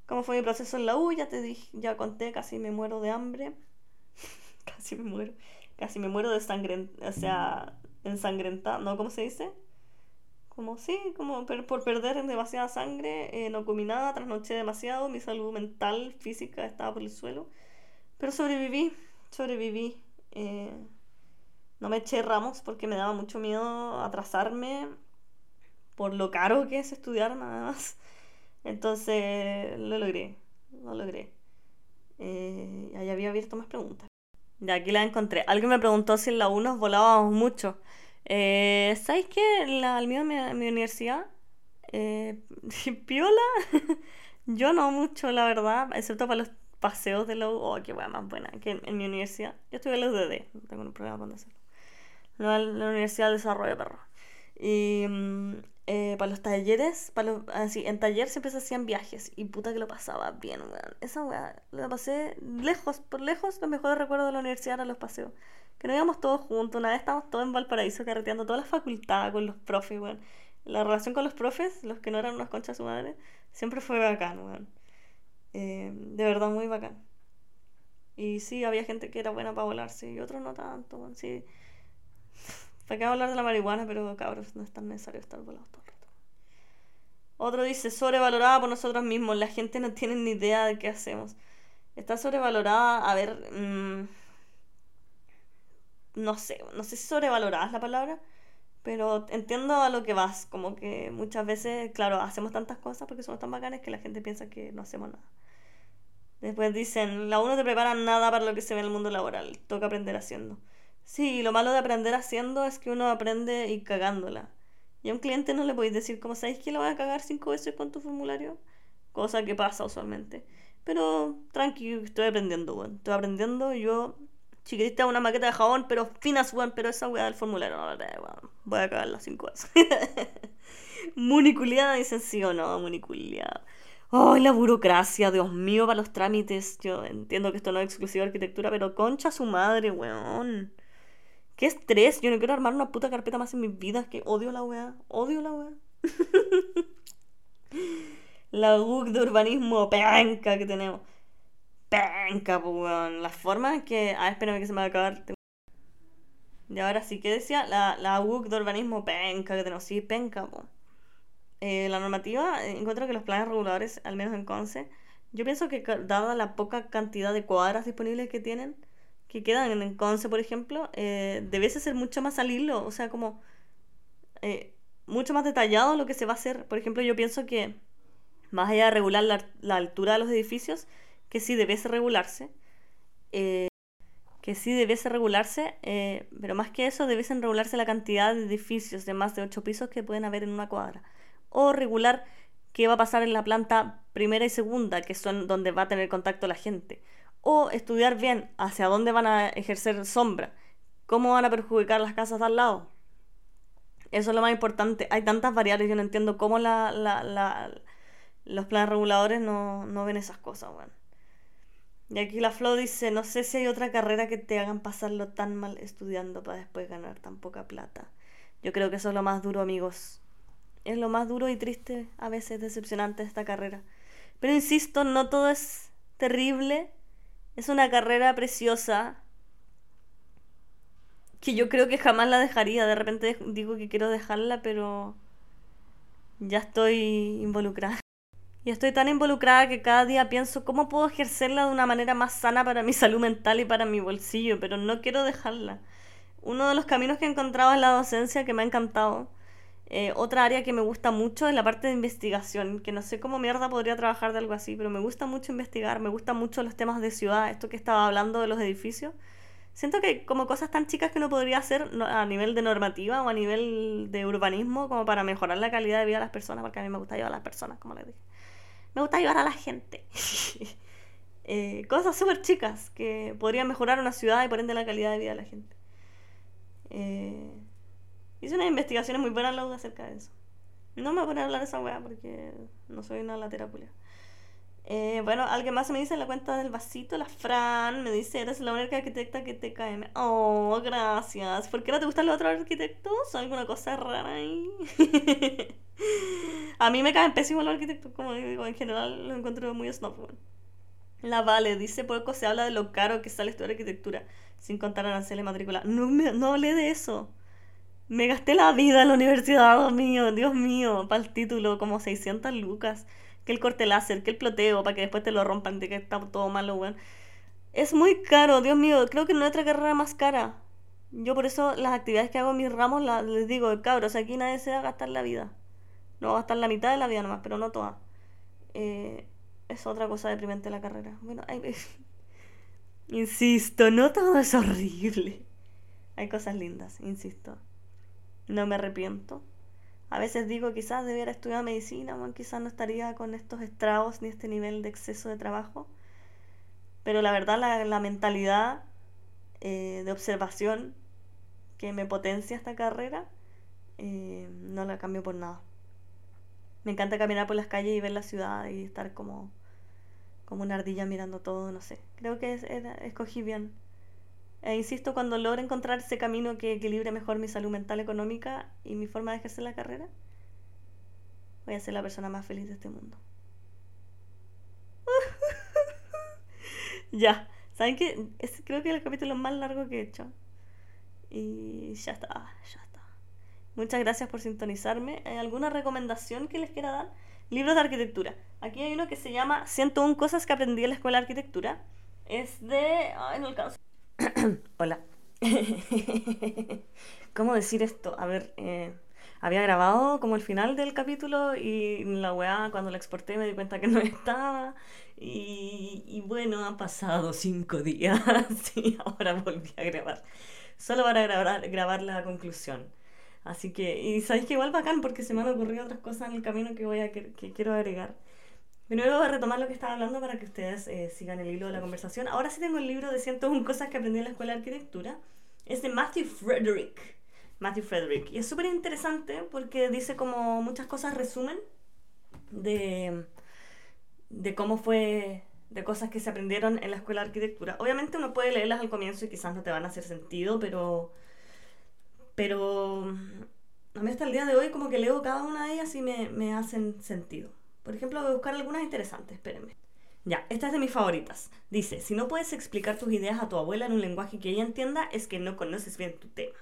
¿Cómo fue mi proceso en la U? Ya te dije, ya conté, casi me muero de hambre. casi me muero. Casi me muero de sangre, o sea, ensangrentada, ¿no? ¿Cómo se dice? Como sí, como por perder demasiada sangre, eh, no comí nada, trasnoché demasiado, mi salud mental, física estaba por el suelo. Pero sobreviví, sobreviví. Eh, no me eché ramos porque me daba mucho miedo atrasarme por lo caro que es estudiar nada más. Entonces lo logré, lo logré. Eh, ahí había abierto más preguntas. De aquí la encontré. Alguien me preguntó si en la 1 volábamos mucho. Eh, ¿Sabéis que la, al mío mi, mi universidad? Eh, piola. Yo no mucho, la verdad, excepto para los paseos de la U. Oh, qué buena más buena que en, mi universidad. Yo estuve en la UDD, no tengo ningún problema con hacerlo. La, la Universidad de Desarrollo Perro. Y mm, eh, para los talleres, para los, así, en taller siempre se hacían viajes. Y puta que lo pasaba bien, weón. Esa weá, lo pasé lejos, por lejos, los mejores recuerdos de la universidad eran los paseos. Que nos íbamos todos juntos. Una vez estábamos todos en Valparaíso carreteando toda la facultad con los profes, weón. La relación con los profes, los que no eran unas conchas su madre, siempre fue bacán, weón. Eh, de verdad, muy bacán. Y sí, había gente que era buena para volarse y otros no tanto, weón. Sí. ¿Para qué hablar de la marihuana? Pero cabros, no es tan necesario estar volados todo el rato. Otro dice, sobrevalorada por nosotros mismos. La gente no tiene ni idea de qué hacemos. Está sobrevalorada, a ver... Mmm, no sé, no sé si sobrevalorada la palabra, pero entiendo a lo que vas, como que muchas veces, claro, hacemos tantas cosas porque somos tan bacanes que la gente piensa que no hacemos nada. Después dicen, la uno te prepara nada para lo que se ve en el mundo laboral, toca aprender haciendo. Sí, lo malo de aprender haciendo es que uno aprende y cagándola. Y a un cliente no le podéis decir, como sabéis que lo voy a cagar cinco veces con tu formulario, cosa que pasa usualmente. Pero tranqui, estoy aprendiendo, bueno. Estoy aprendiendo, yo chiquitita una maqueta de jabón, pero finas, weón, pero esa weá del formulario, no, weón, voy a cagar las cinco veces. municuliada, dicen sí o no, municuliada. ¡Ay, la burocracia! Dios mío, para los trámites. Yo entiendo que esto no es exclusivo de arquitectura, pero concha su madre, weón. Qué estrés. Yo no quiero armar una puta carpeta más en mi vida. Que odio la weá. Odio la weá. la UG de urbanismo penca que tenemos penca, pues, La forma que. Ah, espérame que se me va a acabar. Y ahora sí, que decía? La, la UC de urbanismo penca que tenemos. Sí, penca, pues. la normativa, eh, encuentro que los planes reguladores, al menos en Conce, yo pienso que dada la poca cantidad de cuadras disponibles que tienen, que quedan en Conce, por ejemplo, eh, debiese ser mucho más al hilo, o sea, como eh, mucho más detallado lo que se va a hacer. Por ejemplo, yo pienso que más allá de regular la, la altura de los edificios, que sí debiese regularse, eh, que sí debiese regularse, eh, pero más que eso debiesen regularse la cantidad de edificios de más de 8 pisos que pueden haber en una cuadra. O regular qué va a pasar en la planta primera y segunda, que son donde va a tener contacto la gente. O estudiar bien hacia dónde van a ejercer sombra, cómo van a perjudicar las casas de al lado. Eso es lo más importante. Hay tantas variables, yo no entiendo cómo los planes reguladores no, no ven esas cosas, bueno. Y aquí la Flo dice, no sé si hay otra carrera que te hagan pasarlo tan mal estudiando para después ganar tan poca plata. Yo creo que eso es lo más duro, amigos. Es lo más duro y triste, a veces decepcionante de esta carrera. Pero insisto, no todo es terrible. Es una carrera preciosa que yo creo que jamás la dejaría. De repente digo que quiero dejarla, pero ya estoy involucrada. Y estoy tan involucrada que cada día pienso cómo puedo ejercerla de una manera más sana para mi salud mental y para mi bolsillo, pero no quiero dejarla. Uno de los caminos que he encontrado es la docencia, que me ha encantado. Eh, otra área que me gusta mucho es la parte de investigación, que no sé cómo mierda podría trabajar de algo así, pero me gusta mucho investigar, me gustan mucho los temas de ciudad, esto que estaba hablando de los edificios. Siento que como cosas tan chicas que uno podría hacer a nivel de normativa o a nivel de urbanismo como para mejorar la calidad de vida de las personas, porque a mí me gusta ayudar a las personas, como les dije. Me gusta ayudar a la gente. Eh, cosas súper chicas que podrían mejorar una ciudad y por ende la calidad de vida de la gente. Eh, hice unas investigaciones muy buenas luego acerca de eso. No me voy a poner a hablar de esa weá porque no soy una latera. Eh, bueno, alguien más me dice en la cuenta del vasito, la Fran, me dice, eres la única arquitecta que te cae. Oh, gracias. ¿Por qué no te gustan los otros arquitectos? ¿Son alguna cosa rara ahí? a mí me caen pésimos los arquitectos, como digo, en general los encuentro muy snob. La Vale dice, poco se habla de lo caro que sale estudiar arquitectura, sin contar arancel y matrícula. No, me, no hablé de eso. Me gasté la vida en la universidad, Dios mío, Dios mío, para el título, como 600 lucas que el corte láser, que el ploteo, para que después te lo rompan de que está todo malo, weón. Es muy caro, Dios mío, creo que no hay otra carrera más cara. Yo por eso las actividades que hago en mis ramos les digo, cabros, aquí nadie se va a gastar la vida. No va a gastar la mitad de la vida nomás, pero no toda. Eh, es otra cosa deprimente la carrera. Bueno, insisto, no todo es horrible. Hay cosas lindas, insisto. No me arrepiento. A veces digo, quizás debiera estudiar medicina, quizás no estaría con estos estragos ni este nivel de exceso de trabajo. Pero la verdad, la, mentalidad eh, de observación que me potencia esta carrera, eh, no la cambio por nada. Me encanta caminar por las calles y ver la ciudad y estar como, como una ardilla mirando todo, no sé. Creo que escogí bien. E insisto, cuando logre encontrar ese camino que equilibre mejor mi salud mental, económica y mi forma de ejercer la carrera, voy a ser la persona más feliz de este mundo. ya, ¿saben qué? Es, creo que es el capítulo más largo que he hecho. Y ya está, ya está. Muchas gracias por sintonizarme. ¿Hay alguna recomendación que les quiera dar? Libros de arquitectura. Aquí hay uno que se llama 101 cosas que aprendí en la escuela de arquitectura. Es de... Ay, no alcanzo. Hola. ¿Cómo decir esto? A ver, eh, había grabado como el final del capítulo y la weá cuando la exporté me di cuenta que no estaba. Y, bueno, han pasado cinco días y ahora volví a grabar. Solo para grabar, grabar la conclusión. Así que, y sabéis que igual bacán porque se me han ocurrido otras cosas en el camino que voy a que quiero agregar. Primero voy a retomar lo que estaba hablando para que ustedes eh, sigan el hilo de la conversación. Ahora sí tengo el libro de 101 cosas que aprendí en la escuela de arquitectura. Es de Matthew Frederick. Matthew Frederick. Y es súper interesante porque dice como muchas cosas resumen de, de cómo fue, de cosas que se aprendieron en la escuela de arquitectura. Obviamente uno puede leerlas al comienzo y quizás no te van a hacer sentido, pero, pero a mí hasta el día de hoy como que leo cada una de ellas y me, me hacen sentido. Por ejemplo, voy a buscar algunas interesantes, espérenme. Ya, esta es de mis favoritas. Dice, si no puedes explicar tus ideas a tu abuela en un lenguaje que ella entienda, es que no conoces bien tu tema.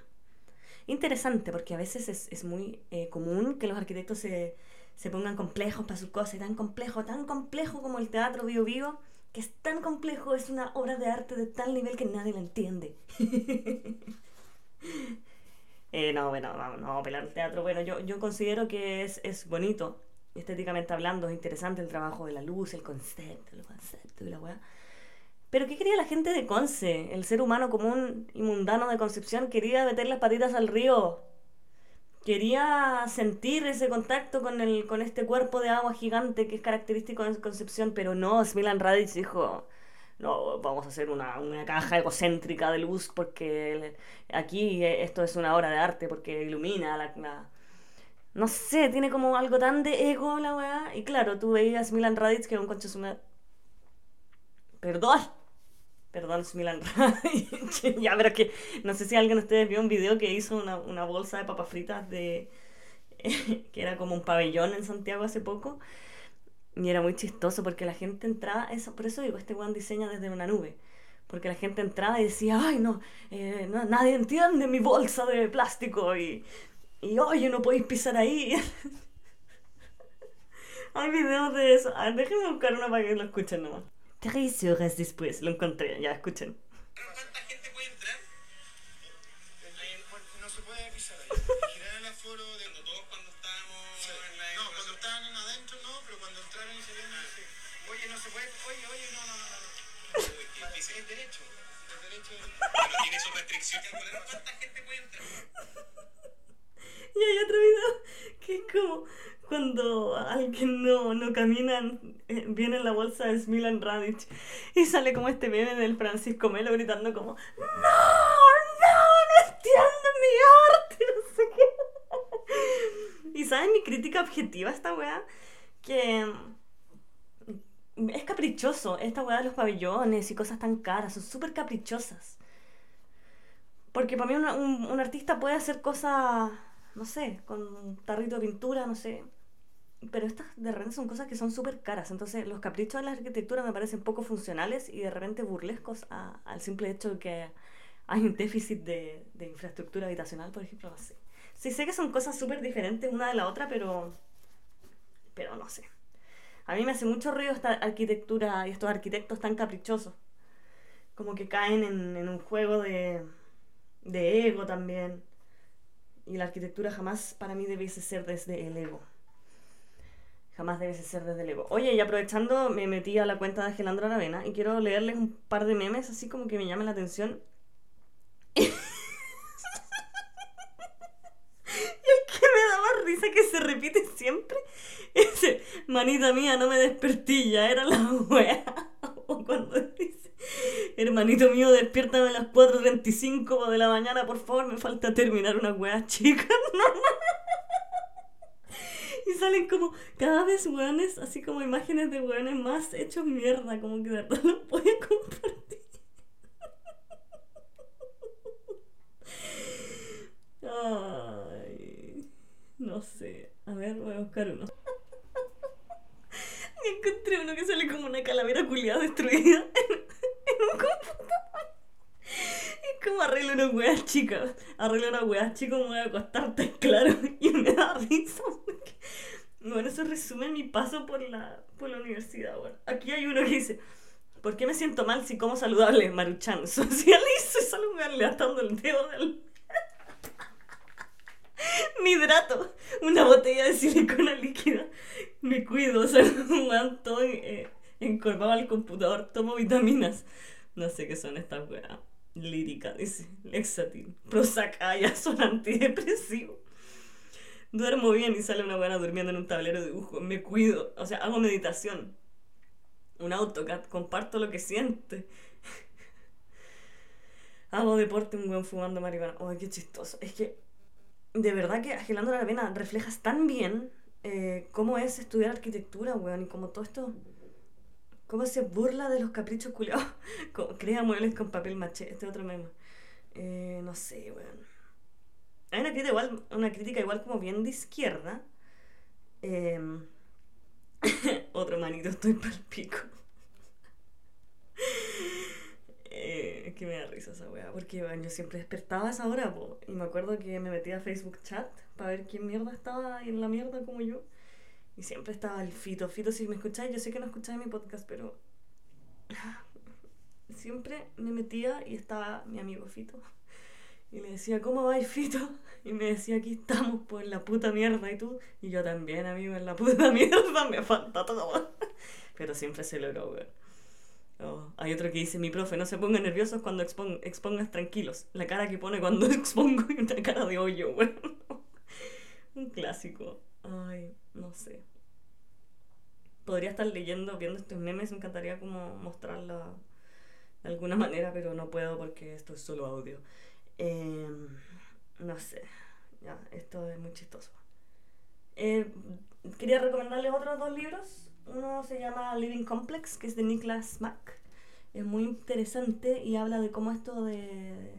Interesante, porque a veces es, muy eh, común que los arquitectos se, pongan complejos para sus cosas, y tan complejo, tan complejo como el teatro vivo vivo, que es tan complejo, es una obra de arte de tal nivel que nadie la entiende. Eh, no, bueno, no, no, pelar el teatro. Bueno, yo, yo considero que es, es bonito estéticamente hablando, es interesante el trabajo de la luz, el concepto, el concepto y la weá. Pero ¿qué quería la gente de Conce? El ser humano común y mundano de Concepción quería meter las patitas al río. Quería sentir ese contacto con, el, con este cuerpo de agua gigante que es característico de Concepción, pero no, Smilan Radic dijo, no, vamos a hacer una, una, caja egocéntrica de luz porque aquí esto es una obra de arte, porque ilumina la, no sé, tiene como algo tan de ego la weá. Y claro, tú veías Milan Raditz, que es un concho sumado. Perdón. Perdón, Milan Raditz. ya, pero que no sé si alguien de ustedes vio un video que hizo una, una bolsa de papas fritas de. que era como un pabellón en Santiago hace poco. Y era muy chistoso porque la gente entraba. Eso, por eso digo, este weón diseña desde una nube. Porque la gente entraba y decía, ay, no, eh, no nadie entiende mi bolsa de plástico. Y y oye, no podéis pisar ahí. Hay videos de eso. A ver, déjenme buscar uno para que lo escuchen nomás. Tres horas después lo encontré, ya escuchen. ¿Cuánta gente puede entrar? No se puede pisar ahí. General el aforo de todos cuando estábamos No, cuando estaban adentro no, pero cuando entraron y se vieron sí. Oye, no se puede. Oye, oye, no, no, no, no. Es derecho. Es derecho. Pero tiene su restricción. ¿Cuánta gente puede entrar? Y hay otro video que es como cuando alguien no, no camina, eh, viene en la bolsa de Smilan Radic y sale como este meme del Francisco Melo gritando como ¡No! ¡No! ¡No entiendo mi arte! No sé qué. Y ¿saben mi crítica objetiva a esta weá? Que mm, es caprichoso. Esta weá de los pabellones y cosas tan caras son súper caprichosas. Porque para mí una- un, un artista puede hacer cosas, no sé, con un tarrito de pintura, no sé. Pero estas de repente son cosas que son súper caras. Entonces los caprichos de la arquitectura me parecen poco funcionales y de repente burlescos a- al simple hecho de que hay un déficit de, de infraestructura habitacional, por ejemplo, no sé. Sí sé que son cosas súper diferentes una de la otra, pero... Pero no sé. A mí me hace mucho ruido esta arquitectura y estos arquitectos tan caprichosos. Como que caen en, en un juego de, de ego también. Y la arquitectura jamás para mí debiese ser desde el ego. Jamás debiese ser desde el ego. Oye, y aprovechando, me metí a la cuenta de Angelandro Aravena y quiero leerles un par de memes así como que me llaman la atención. Y el que me da más risa que se repite siempre ese, manita mía, no me despertilla, era la wea. O cuando dice, hermanito mío, despiértame a las 4.35 de la mañana, por favor, me falta terminar una wea chica. Y salen como cada vez weones, así como imágenes de weones más hechos mierda, como que de verdad los voy a compartir. Ay, no sé. A ver, voy a buscar uno. Y encontré uno que sale como una calavera culiada destruida un computador. Es como arreglo unas weas chicas. Arreglo unas weas chicas, me voy a acostar, tan claro. Y me da risa. Bueno, eso resume mi paso por la, por la universidad. Bueno, aquí hay uno que dice. ¿Por qué me siento mal si como saludable, Maruchan? Socializo y me levantando el dedo del... Mi hidrato, una botella de silicona líquida. Me cuido, o sea, un todo eh, encorvado al computador, tomo vitaminas. No sé qué son estas weas. Lírica, dice. Lexatin. Prozac, ah, ya son antidepresivos. Duermo bien y sale una buena durmiendo en un tablero de dibujo. Me cuido, o sea, hago meditación. Un AutoCAD, comparto lo que siente. Hago deporte, un buen fumando marihuana. Ay, qué chistoso. Es que, de verdad que Agelando la Vena reflejas tan bien eh, cómo es estudiar arquitectura, weón, y como todo esto. Cómo se burla de los caprichos culiados. Crea muebles con papel maché. Este otro meme. Eh, no sé, weón. Hay una crítica igual, una crítica igual como bien de izquierda. Em, otro manito, estoy pal pico. Eh, es que me da risa esa weá, porque bueno, yo siempre despertaba a esa hora, po, y me acuerdo que me metía a Facebook chat para ver quién mierda estaba en la mierda como yo. Y siempre estaba el Fito. Fito, si me escucháis, yo sé que no escucháis mi podcast, pero siempre me metía y estaba mi amigo Fito. Y le decía, ¿cómo vais, Fito? Y me decía, aquí estamos, pues en la puta mierda. Y tú, y yo también, amigo, en la puta mierda, me falta todo. Pero siempre se logró, weón. Oh, hay otro que dice, mi profe, no se pongan nerviosos cuando expon- expongas tranquilos. La cara que pone cuando expongo y una cara de hoyo, weón. Un clásico. Ay, no sé. Podría estar leyendo, viendo estos memes, me encantaría como mostrarla de alguna manera, pero no puedo porque esto es solo audio. Eh, no sé, ya, esto es muy chistoso. Eh, quería recomendarles otros dos libros. Uno se llama Living Complex, que es de Niklas Mack. Es muy interesante y habla de cómo esto de,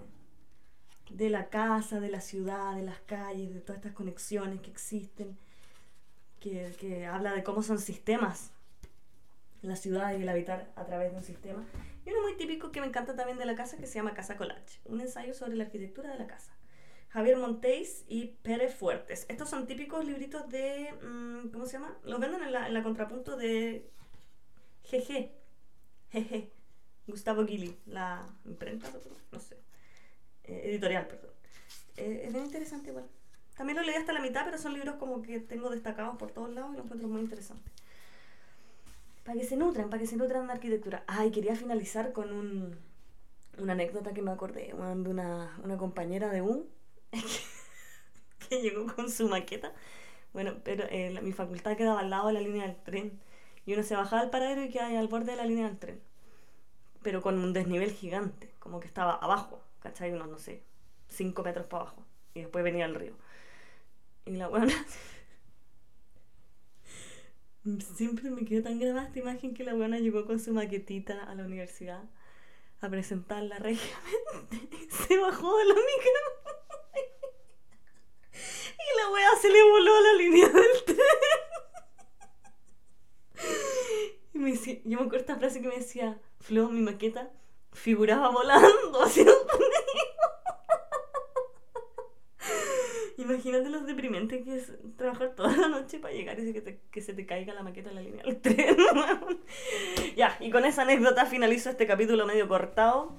de la casa, de la ciudad, de las calles, de todas estas conexiones que existen, que, que habla de cómo son sistemas la ciudad y el habitar a través de un sistema. Y uno muy típico que me encanta también de la casa que se llama Casa Collage, un ensayo sobre la arquitectura de la casa. Javier Montéis y Pérez Fuertes. Estos son típicos libritos de. mm, ¿Cómo se llama? Los venden en la, en la contrapunto de. GG. GG. Gustavo Gili, la imprenta, no sé. Eh, editorial, perdón. Eh, es bien interesante igual. También lo leí hasta la mitad, pero son libros como que tengo destacados por todos lados y los encuentro muy interesantes. para que se nutran, para que se nutran de arquitectura. Ay, quería finalizar con un, una anécdota que me acordé, de una, una compañera de un que llegó con su maqueta. Bueno, pero eh, la- mi facultad quedaba al lado de la línea del tren. Y uno se bajaba al paradero y quedaba ahí al borde de la línea del tren. Pero con un desnivel gigante, como que estaba abajo, ¿cachai? Unos, no sé, 5 metros para abajo. Y después venía el río. Y la buena. Siempre me quedó tan grabada esta imagen que la buena llegó con su maquetita a la universidad a presentarla regiamente. Se bajó de la micro. Y la wea se le voló a la línea del tren. Y me decía, yo me acuerdo esta frase que me decía, Flo, mi maqueta figuraba volando hacia un Imagínate los deprimentes que es trabajar toda la noche para llegar y que, te- que se te caiga la maqueta en la línea del tren. ya, y con esa anécdota finalizo este capítulo medio cortado.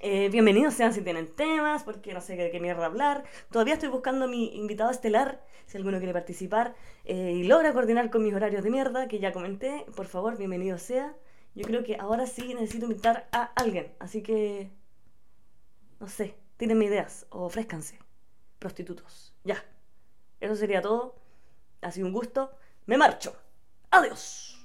Eh, bienvenidos sean si tienen temas, porque no sé de qué mierda hablar. Todavía estoy buscando a mi invitado estelar, si alguno quiere participar eh, y logra coordinar con mis horarios de mierda, que ya comenté. Por favor, bienvenido sea. Yo creo que ahora sí necesito invitar a alguien, así que. No sé, tírenme ideas ofrézcanse. Prostitutos. Ya. Eso sería todo. Ha sido un gusto. Me marcho. Adiós.